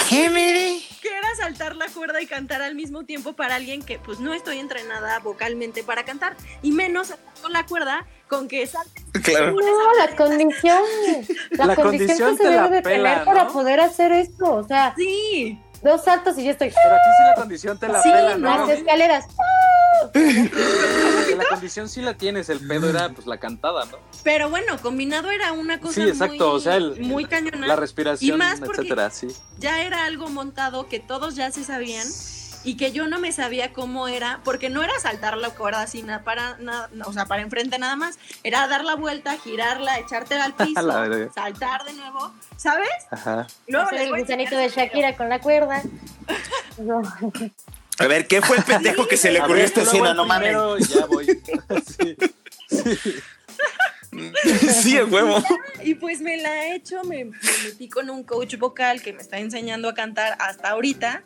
que era saltar la cuerda y cantar al mismo tiempo para alguien que pues no estoy entrenada vocalmente para cantar. Y menos saltando la cuerda con que saltes. Claro. No, la condición, la, La condición, condición que te se la debe de pela, tener para poder hacer esto. O sea, Sí, dos saltos y ya estoy. Pero aquí sí la condición te la Sí, pela, ¿no? Las escaleras. La condición sí la tienes, el pedo era pues la cantada, ¿no? pero bueno, combinado era una cosa Sí, exacto, muy, o sea, el- muy cañona. La respiración, Y más etcétera, sí. ya era algo montado que todos ya se sabían y que yo no me sabía cómo era, porque no era saltar la cuerda así nada para nada, o sea, para enfrente nada más, era dar la vuelta, girarla, echarte al piso, saltar de nuevo, ¿sabes? Ajá. Luego el gusanito de. Shakira con la cuerda. A ver, ¿qué fue el pendejo que se le A ocurrió ver, esta escena? No mames. ya voy. Sí. Sí, el huevo. Y pues me la he hecho, me, me metí con un coach vocal que me está enseñando a cantar hasta ahorita.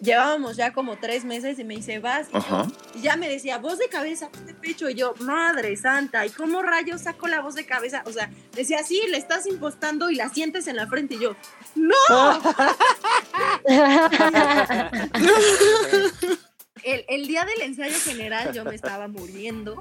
Llevábamos ya como tres meses y me dice, vas. Y, yo- Ajá. y ya me decía, voz de cabeza, voz de pecho. Y yo, madre santa, ¿y cómo rayos saco la voz de cabeza? O sea, decía, sí, le estás impostando y la sientes en la frente. Y yo, ¡no! El, el día del ensayo general yo me estaba muriendo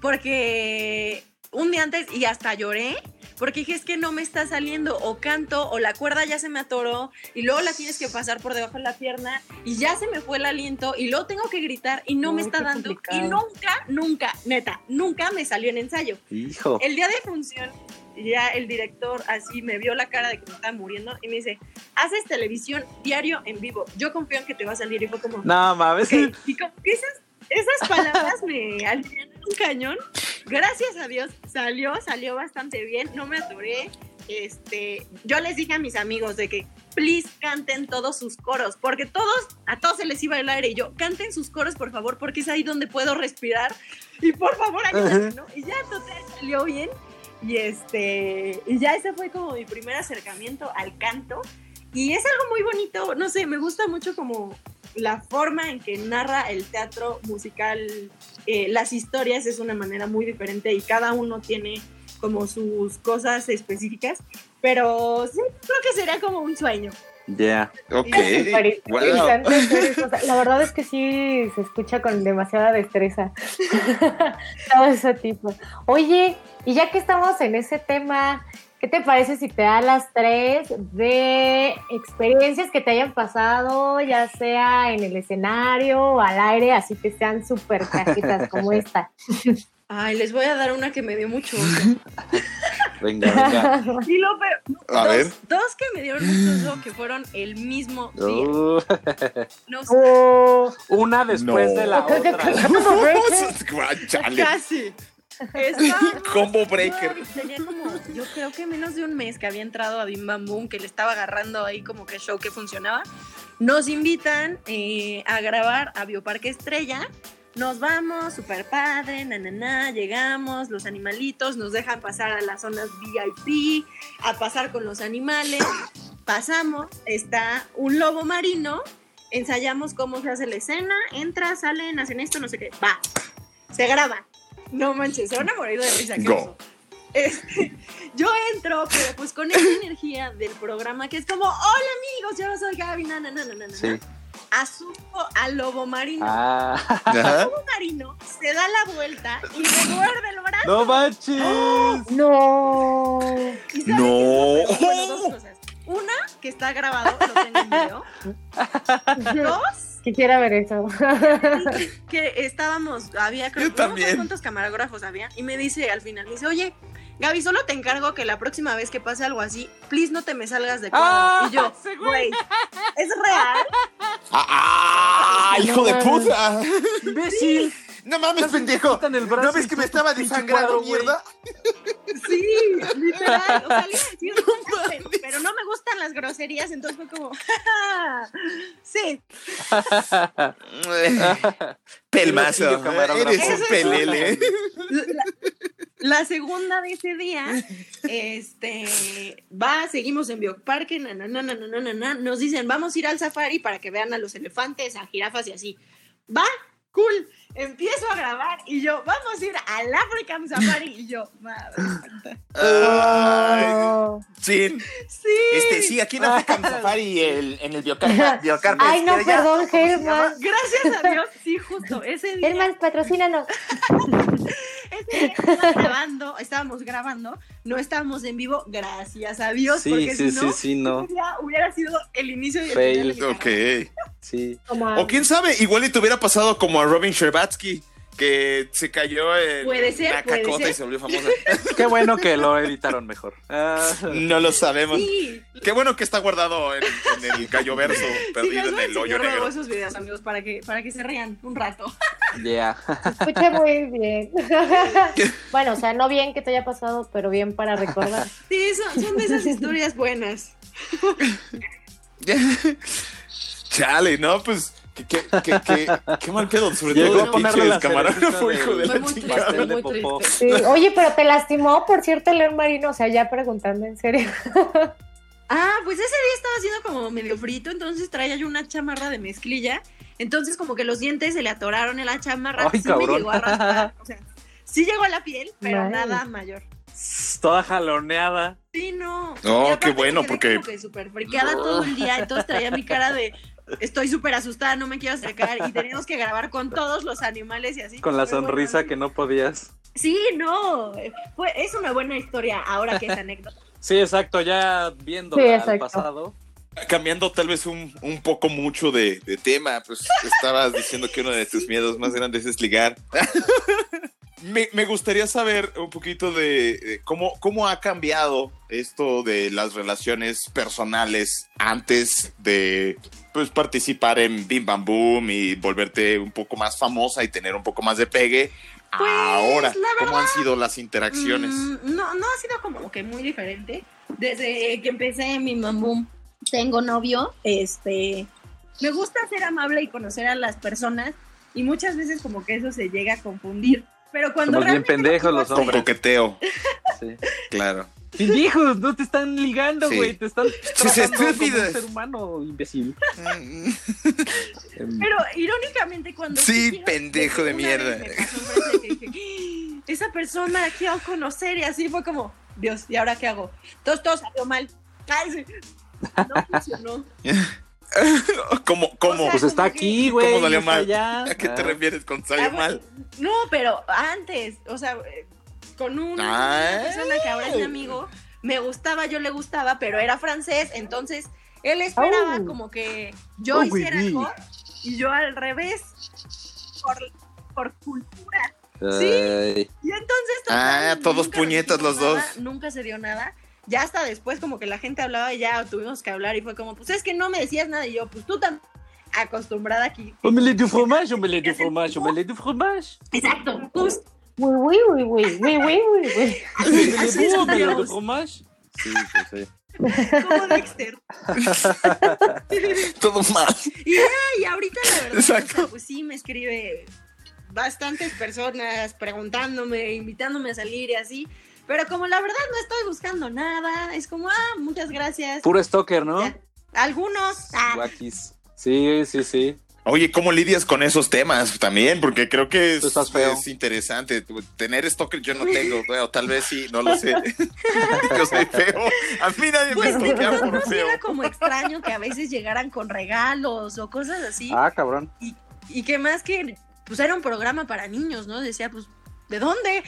porque un día antes y hasta lloré porque dije es que no me está saliendo o canto o la cuerda ya se me atoró y luego la tienes que pasar por debajo de la pierna y ya se me fue el aliento y luego tengo que gritar y no me está dando y complicado. nunca, nunca, neta, nunca me salió en ensayo. Hijo. El día de función ya el director así me vio la cara de que me estaba muriendo y me dice, haces televisión diario en vivo, yo confío en que te va a salir y fue como... No, mames. Ok, Y como que esas, esas palabras me aliviaron un cañón. Gracias a Dios salió, salió bastante bien, no me atoré. Este, yo les dije a mis amigos de que please canten todos sus coros, porque todos, a todos se les iba el aire y yo, canten sus coros por favor, porque es ahí donde puedo respirar y por favor ayúdenme, ¿no? Y ya total salió bien y este, y ya ese fue como mi primer acercamiento al canto y es algo muy bonito, no sé, me gusta mucho como la forma en que narra el teatro musical, eh, las historias es una manera muy diferente y cada uno tiene como sus cosas específicas, pero sí, creo que sería como un sueño. Ya. Ok. Es súper Wow. interesante hacer eso. O sea, La verdad es que sí se escucha con demasiada destreza. Todo ese tipo. Oye, y ya que estamos en ese tema, ¿qué te parece si te da las tres de experiencias que te hayan pasado, ya sea en el escenario o al aire, así que sean súper cajitas como esta? Ay, les voy a dar una que me dio mucho. Venga, venga. Y lo peor, A dos, ver. dos que me dieron mucho que fueron el mismo día. Uh, No sé, Oh, una después No. de la otra. Casi. Combo breaker. Tenía como, yo creo que menos de un mes que había entrado a Bim Bam Boom, que le estaba agarrando ahí como que show que funcionaba. Nos invitan eh, a grabar a Bioparque Estrella. Nos vamos, super padre, na, na, na, llegamos, los animalitos nos dejan pasar a las zonas VIP, a pasar con los animales. Pasamos, está un lobo marino, ensayamos cómo se hace la escena, entra, salen, hacen esto, no sé qué, va, se graba. No manches, se van a morir de risa. Go. Este, yo entro, pero pues con esa energía del programa que es como, hola amigos, yo soy Gaby, na, na, na, na, na, na". Sí. Asumo al lobo marino. Ah, lobo marino se da la vuelta y me muerde el brazo. no manches. no. ¿Y saben No. peor? Bueno, dos cosas. Una, que está grabado, lo tengo en video. Dos, Quisiera ver eso. que estábamos, había creo Yo no cuántos camarógrafos había, y me dice al final, me dice, oye, Gaby, solo te encargo que la próxima vez que pase algo así, please no te me salgas de cuadro. Ah, y yo, güey. ¿es real? ¡Ah! ¡Hijo de puta! Imbécil. No mames, pendejo. quitan el brazo ¿No ves que me estaba desangrando, mierda? Sí, literal. O sea, le iba a decir, pero, pero no me gustan las groserías, entonces fue como, sí, Pelmazo. Eres un pelele. La, la segunda de ese día, este, va, seguimos en Bioparque, na, na, na, na, na, na, na, nos dicen, vamos a ir al safari para que vean a los elefantes, a jirafas y así. Va, cool, empiezo a grabar y yo, vamos a ir al African Safari y yo, madre sí. Sí. Este, sí, aquí en African Safari, el, en el Biocarpa. Ay, no, perdón. Helman. Gracias a Dios, sí, justo ese día. Helman, patrocínanos. Estaba grabando, estábamos grabando, no estábamos en vivo, gracias a Dios, Sí, porque sí, si sí, no, sí, hubiera sido el inicio y el Fail. final de. Ok. Sí. O quién sabe, igual y te hubiera pasado como a Robin Sherbatsky, que se cayó en Puede ser, una puede cacota ser. y se volvió famosa. Qué bueno que lo editaron mejor. Ah, No lo sabemos. Sí, Qué bueno que está guardado en, en el gallo verso, sí, perdido nos en el hoyo negro. esos videos, amigos, para que, para que se rían un rato. yeah. Se escucha muy bien. bueno, o sea, no bien que te haya pasado, pero bien para recordar. Sí, son, son de esas historias buenas. Chale, no, pues. Qué, qué, qué, qué, qué mal pedo, sobre Llegó todo el pinche camarógrafo, hijo de la. Sí. Oye, pero te lastimó, por cierto, el león marino. O sea, ya preguntando en serio. Ah, pues ese día estaba haciendo como medio frito, entonces traía yo una chamarra de mezclilla. Entonces, como que los dientes se le atoraron en la chamarra. Ay, sí me llegó a raspar. O sea, sí llegó a la piel, pero nada mayor. Toda jaloneada. Sí, no. No, qué bueno, porque- como que súper friqueada todo el día, entonces traía mi cara de estoy súper asustada, no me quiero acercar y teníamos que grabar con todos los animales y así. Con la Pero bueno, sonrisa que no podías. Sí, no, fue, es una buena historia ahora que es anécdota. Sí, exacto, ya viendo Sí, pasado. Cambiando tal vez un, un poco mucho de, de tema, pues estabas diciendo que uno de tus miedos más grandes es ligar. me, me gustaría saber un poquito de, de cómo, cómo ha cambiado esto de las relaciones personales antes de pues, participar en Bim Bam Boom y volverte un poco más famosa y tener un poco más de pegue. Pues, Ahora, ¿cómo han sido las interacciones? Mm, no, no ha sido como que muy diferente. Desde que empecé mi mamboom, tengo novio, este, me gusta ser amable y conocer a las personas y muchas veces como que eso se llega a confundir. Pero cuando Somos bien pendejos lo los Con hombres. coqueteo, Sí. claro. Pendejos, no te están ligando, Sí. güey. Te están Sí, sí, tratando como estúpidas. un ser humano, imbécil. Em, Pero irónicamente cuando... Sí, pendejo de mierda. pasó que dije, "Ah, esa persona la quiero conocer y así fue como, Dios, ¿y ahora qué hago? Todo, todo salió mal. Ay, sí. No funcionó. ¿Cómo? ¿Cómo? O sea, Pues está aquí, güey. ¿Cómo salió mal? allá. ¿A qué te Ah. refieres con Ah, salió bueno, mal? No, pero antes, o sea, eh, con un- Ah. una persona que ahora es mi amigo, me gustaba, yo le gustaba, pero era francés, entonces él esperaba Au. como que yo Oh, hiciera algo y yo al revés, por, por cultura. Ay, Y entonces... Ah, todos puñetas los dos. nada, Nunca se dio nada. Ya hasta después como que la gente hablaba y ya tuvimos que hablar y fue como, pues es que no me decías nada y yo, pues tú también acostumbrada aquí. Omelette du fromage, omelette du fromage, omelette du fromage. Exacto, justo. Uy, uy, uy, uy, uy, uy, uy, uy. Así, así Omelette du fromage. Sí, pues sí. como Dexter. Todo mal. Y, y ahorita la verdad, Exacto. o sea, pues sí me escribe bastantes personas preguntándome, invitándome a salir y así. Pero como la verdad no estoy buscando nada, es como, ah, muchas gracias. Puro stalker, ¿no? Ya. Algunos, ah, Guakis. Sí, sí, sí. Oye, ¿cómo lidias con esos temas también? Porque creo que es, Tú estás feo. es interesante. Tener stalker yo no tengo, bueno, tal vez sí, no lo sé. yo soy feo. A mí nadie pues me que stalkea no, por feo. era como extraño que a veces llegaran con regalos o cosas así. Ah, cabrón. Y que más que, pues era un programa para niños, ¿no? Decía, pues, ¿de dónde?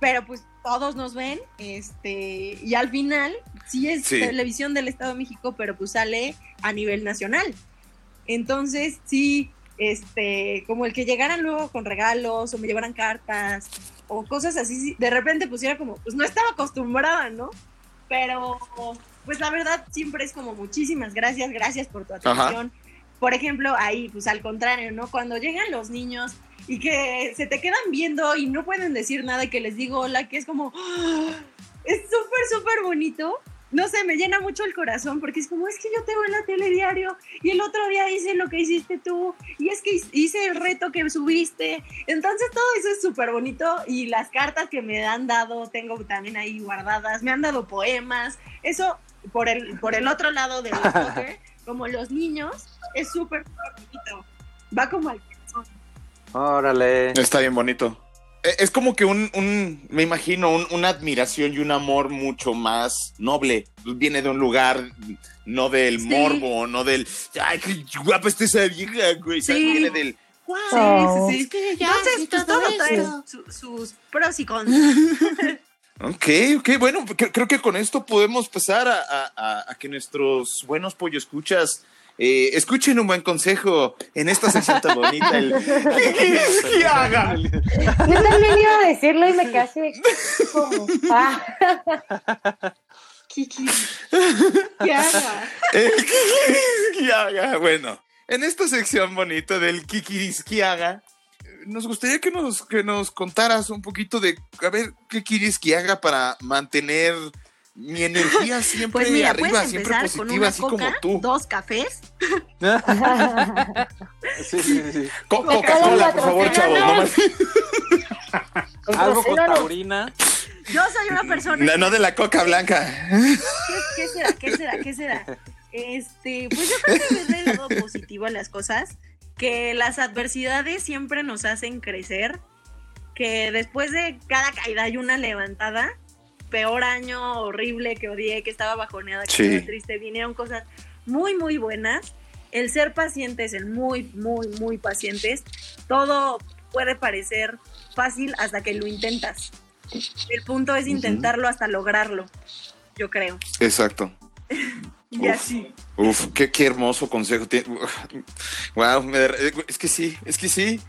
Pero pues todos nos ven, este, y al final sí es Sí. televisión del Estado de México, pero pues sale a nivel nacional. Entonces, sí, este, como el que llegaran luego con regalos o me llevaran cartas o cosas así, sí, de repente pues era como, pues no estaba acostumbrada, ¿no? Pero, pues la verdad siempre es como muchísimas gracias, gracias por tu atención. Por ejemplo, ahí, pues al contrario, ¿no? Cuando llegan los niños y que se te quedan viendo y no pueden decir nada y que les digo hola, que es como, ¡ah! es súper, súper bonito. No sé, me llena mucho el corazón porque es como, es que yo te veo en la tele diario y el otro día hice lo que hiciste tú y es que hice el reto que subiste. Entonces todo eso es súper bonito y las cartas que me han dado tengo también ahí guardadas, me han dado poemas. Eso por el, por el otro lado del stalker, como los niños, es súper, bonito. Va como al. Órale. Está bien bonito. Eh, Es como que un, un me imagino, un- una admiración y un amor mucho más noble. Viene de un lugar, no del Sí. morbo, no del, ay, qué guapa está esa vieja, güey. Viene del, Oh. Sí, sí, sí. Entonces, pues todo trae su- sus pros y cons. Ok, ok, bueno, cre- creo que con esto podemos pasar a, a- a- a que nuestros buenos pollo escuchas eh, escuchen un buen consejo en esta sección tan bonita. El, ¿Qué haga? Yo también iba a decirlo y me quedé así como, ah, Kiki. ¿Qué haga? El Kikirisquiaga. Bueno, en esta sección bonita del Kikirisquiaga, nos gustaría que nos, que nos contaras un poquito de, a ver, qué quieres que haga para mantener mi energía siempre Pues mira, arriba, puedes siempre empezar con positiva, una así coca, como tú. dos cafés. Sí, sí, sí. Co- Me Coca-Cola, por favor, chavos. no más- Algo con taurina. Yo soy una persona. No, no de la coca blanca. ¿Qué, qué será? ¿Qué será? ¿Qué será? Este, pues yo creo que verle el lado positivo a las cosas, que las adversidades siempre nos hacen crecer, que después de cada caída hay una levantada, peor año horrible que odié, que estaba bajoneada, que Sí. estaba triste, vinieron cosas muy, muy buenas. El ser pacientes, el muy, muy, muy pacientes, todo puede parecer fácil hasta que lo intentas. El punto es intentarlo hasta lograrlo, yo creo. Exacto. Y Uf. así. Uf, qué, qué hermoso consejo. Wow, es que sí, es que sí.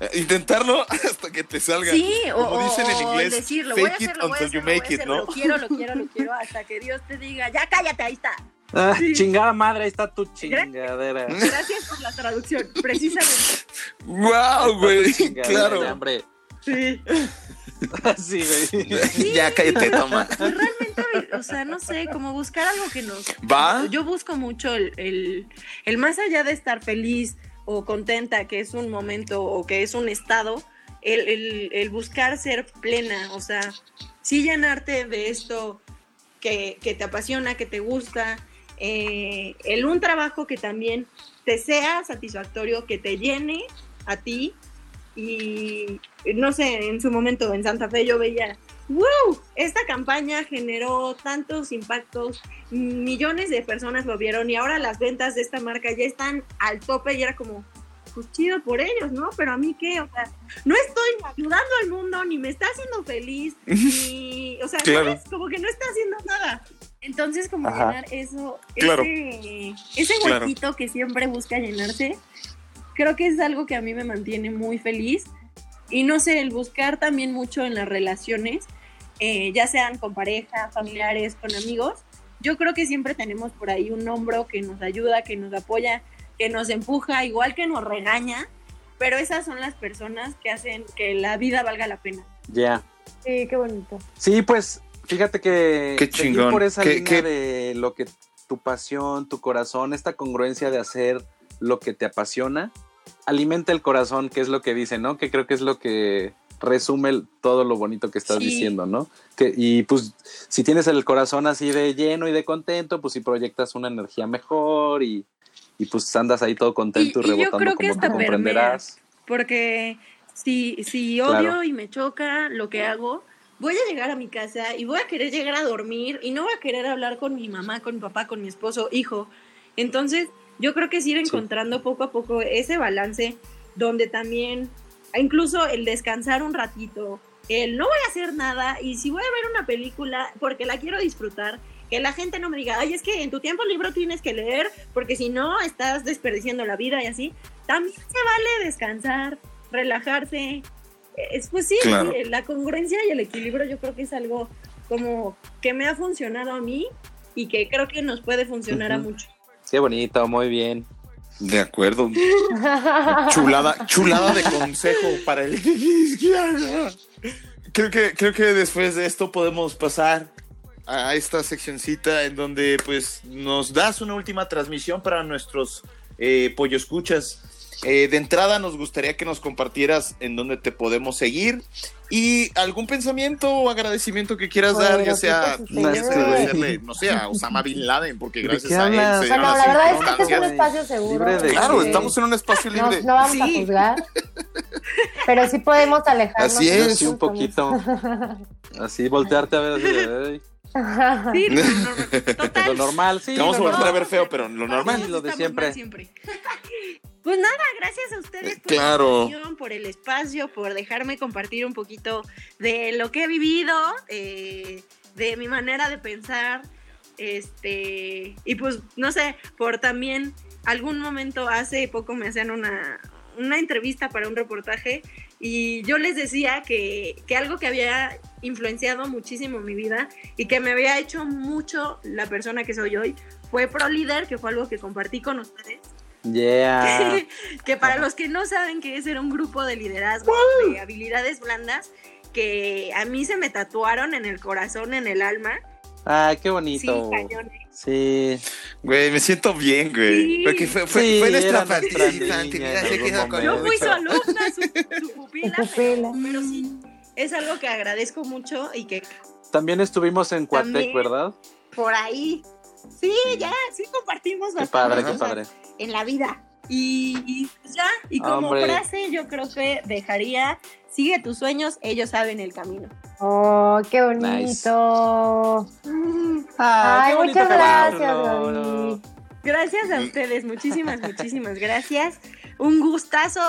Eh, Intentarlo hasta que te salga. Sí, o, Como dicen en o inglés, decir, lo voy a fake it until hacer, you make it, hacer, ¿no? lo quiero, lo quiero, lo quiero, hasta que Dios te diga, ya cállate, ahí está. Ah, Sí. Chingada madre, ahí está tu chingadera. Gracias por la traducción, precisamente. Wow, güey. Claro. de hambre. Sí. sí, güey. ya cállate, toma. Realmente, o sea, no sé, como buscar algo que nos... ¿Va? Yo busco mucho el, el, el más allá de estar feliz o contenta, que es un momento o que es un estado, el, el, buscar ser plena, o sea, sí llenarte de esto que, que te apasiona, que te gusta, eh, el un trabajo que también te sea satisfactorio, que te llene a ti. Y no sé, en su momento en Santa Fe yo veía, wow, esta campaña generó tantos impactos, millones de personas lo vieron y ahora las ventas de esta marca ya están al tope y era como, pues chido por ellos, ¿no? Pero a mí qué, o sea, no estoy ayudando al mundo, ni me está haciendo feliz, ni, o sea, Claro. ¿sabes? como que no está haciendo nada. Entonces, como Ajá. llenar eso, Claro. ese, ese Claro. huequito que siempre busca llenarse, creo que es algo que a mí me mantiene muy feliz. Y no sé, el buscar también mucho en las relaciones, eh, ya sean con pareja, familiares, con amigos, yo creo que siempre tenemos por ahí un hombro que nos ayuda, que nos apoya, que nos empuja, igual que nos regaña, pero esas son las personas que hacen que la vida valga la pena. Ya. Sí, qué bonito. Sí, pues fíjate que Qué seguir chingón. por esa Qué- línea qué- de lo que tu pasión, tu corazón, esta congruencia de hacer lo que te apasiona, alimenta el corazón, que es lo que dicen, ¿no? Que creo que es lo que resume todo lo bonito que estás Sí. diciendo, ¿no? Que, y pues si tienes el corazón así de lleno y de contento, pues si proyectas una energía mejor y, y pues andas ahí todo contento y, Y- y yo rebotando creo que hasta comprenderás. Porque si, si odio Claro. y me choca lo que hago, voy a llegar a mi casa y voy a querer llegar a dormir y no voy a querer hablar con mi mamá, con mi papá, con mi esposo, hijo. Entonces, yo creo que es ir encontrando poco a poco ese balance donde también, incluso el descansar un ratito, el no voy a hacer nada y si voy a ver una película porque la quiero disfrutar, que la gente no me diga, ay, es que en tu tiempo libre tienes que leer porque si no estás desperdiciando la vida y así. También se vale descansar, relajarse. Es, pues sí, Claro. sí, la congruencia y el equilibrio yo creo que es algo como que me ha funcionado a mí y que creo que nos puede funcionar a muchos. Qué bonito, muy bien. De acuerdo. Chulada, chulada de consejo para el creo que, creo que después de esto podemos pasar a esta seccioncita en donde pues nos das una última transmisión para nuestros eh, pollo escuchas. Eh, de entrada nos gustaría que nos compartieras en dónde te podemos seguir y algún pensamiento o agradecimiento que quieras dar, ya Bueno, sea, pues, ya sea señor. agradecerle, no sé, a Osama Bin Laden, porque ¿De gracias qué a él se Bueno, la verdad es que este es un espacio seguro. De- Claro, estamos en un espacio no, libre. no vamos Sí. a juzgar, pero sí podemos alejarnos. Así es. Sí, un poquito. Así, voltearte a ver. así. Sí, lo normal. total. Lo normal, sí. Te vamos a volver a ver feo, pero lo normal. Sí, lo de mal siempre. Pues nada, gracias a ustedes por Claro. la invitación, por el espacio, por dejarme compartir un poquito de lo que he vivido, eh, de mi manera de pensar, este, y pues no sé, por también algún momento hace poco me hacían una, una entrevista para un reportaje y yo les decía que, que algo que había influenciado muchísimo mi vida y que me había hecho mucho la persona que soy hoy fue ProLíder, que fue algo que compartí con ustedes. Yeah. que para los que no saben que es era un grupo de liderazgo, de habilidades blandas, que a mí se me tatuaron en el corazón, en el alma. Ay, qué Sí, bonito. cañones. Sí. Güey, me siento bien, güey. Sí. Porque fue, fue, Sí, fue nuestra participante. Mira, se quedó con. Yo fui su alumna, su, su pupila. Pero, pero sí, es algo que agradezco mucho y que También estuvimos en Cuatec. ¿verdad? por ahí, sí, ya, sí compartimos Qué bastantes padre, qué padre. En la vida. Y, y pues ya, y como Hombre. frase yo creo que dejaría, sigue tus sueños, ellos saben el camino. Oh, qué bonito. Ay, qué bonito muchas gracias. Gaby. Gracias a ustedes, muchísimas, muchísimas gracias. un gustazo.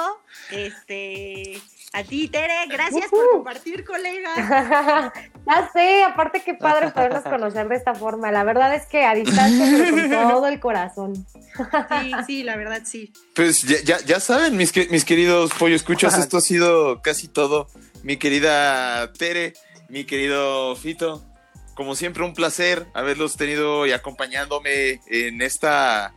Este, a ti, Tere, gracias por compartir, colega. ya sé, aparte qué padre podernos conocer de esta forma. La verdad es que a distancia, pero con todo el corazón. Sí, sí, la verdad sí. Pues ya, ya, ya saben, mis, que- mis queridos pollo escuchas, esto ha sido casi todo. Mi querida Tere, mi querido Fito, como siempre, un placer haberlos tenido y acompañándome en esta,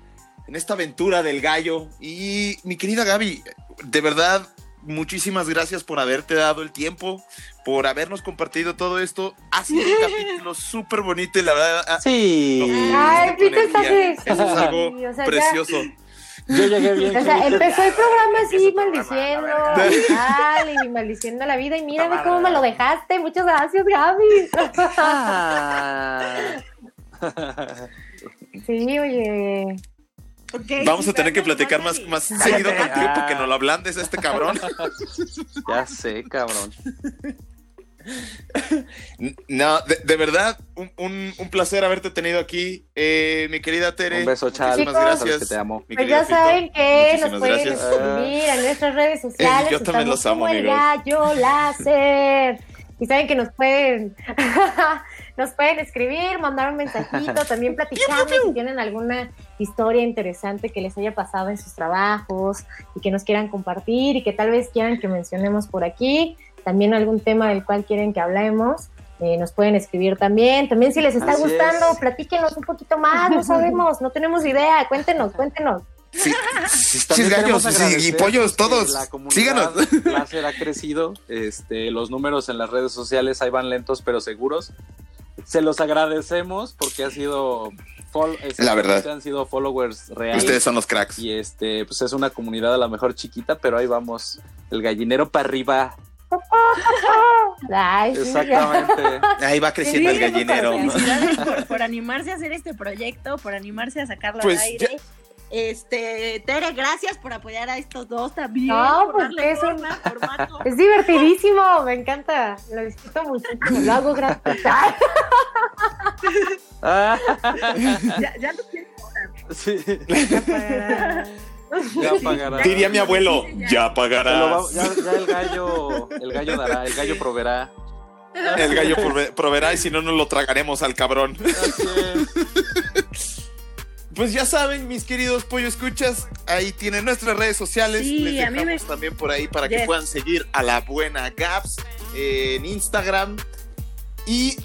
en esta aventura del gallo. Y mi querida Gaby, de verdad, muchísimas gracias por haberte dado el tiempo, por habernos compartido todo esto. Ha sido un capítulo súper bonito y la verdad. ha- Sí. Ay. Eso es Sí, algo o sea, ya- precioso. Yo llegué bien. O sea, empezó el programa así maldiciendo, y maldiciendo la vida. Y mira ve cómo me lo dejaste. Muchas gracias, Gaby. Ah. Sí, oye. Vamos a tener que platicar más, más seguido contigo porque no lo ablandes a este cabrón. Ya sé, cabrón. No, de, de verdad, un, un- un placer haberte tenido aquí, eh, mi querida Tere. Un beso, Chal. Muchísimas Chicos. Gracias. que te amo. mi Pues ya Fito. saben que nos pueden escribir en nuestras redes sociales. Eh, yo también estamos los amo, amigos. gallo láser. Y saben que nos pueden, nos pueden escribir, mandar un mensajito, también platicarnos si tienen alguna historia interesante que les haya pasado en sus trabajos y que nos quieran compartir y que tal vez quieran que mencionemos por aquí. También algún tema del cual quieren que hablemos. eh, nos pueden escribir también. También si les está Así gustando, es. platíquenos un poquito más. No sabemos, no tenemos idea. Cuéntenos, cuéntenos. Sí, sí, También gallos sí, y pollos todos. La comunidad Síganos. láser ha crecido. Este, los números en las redes sociales ahí van lentos pero seguros. Se los agradecemos porque ha sido fol- La verdad. han sido followers reales. Ustedes son los cracks. Y este, pues es una comunidad a lo mejor chiquita, pero ahí vamos, el gallinero para arriba. Ay, sí. Exactamente. Ahí va creciendo el gallinero. por, por animarse a hacer este proyecto, por animarse a sacarlo Pues, al aire. Este, Tere, gracias por apoyar a estos dos también. No, pues, es un-. Es divertidísimo, me encanta. Lo disfruto muchísimo, lo hago gratis. Ah, Ya, ya lo quiero. sí, ya pagará. Diría mi abuelo, ya ya, ya el gallo, el gallo dará, el gallo proveerá. El gallo prove- proveerá y si no, nos lo tragaremos al cabrón. Así es. Pues ya saben, mis queridos pollo escuchas, ahí tienen nuestras redes sociales. Sí, Les a mí dejamos me- también por ahí para que puedan seguir a la buena Gaps eh, en Instagram. Y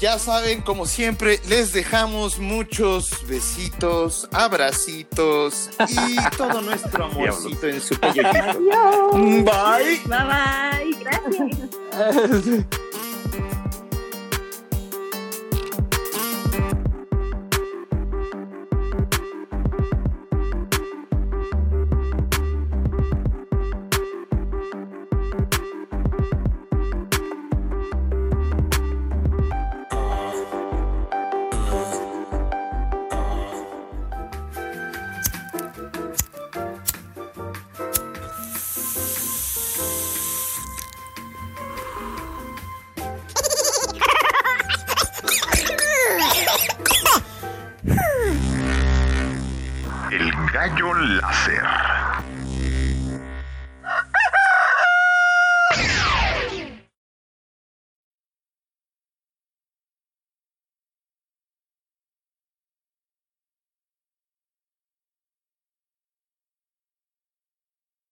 ya saben, como siempre, les dejamos muchos besitos, abracitos y todo nuestro amorcito en su pollollito. Bye. Bye bye. Gracias.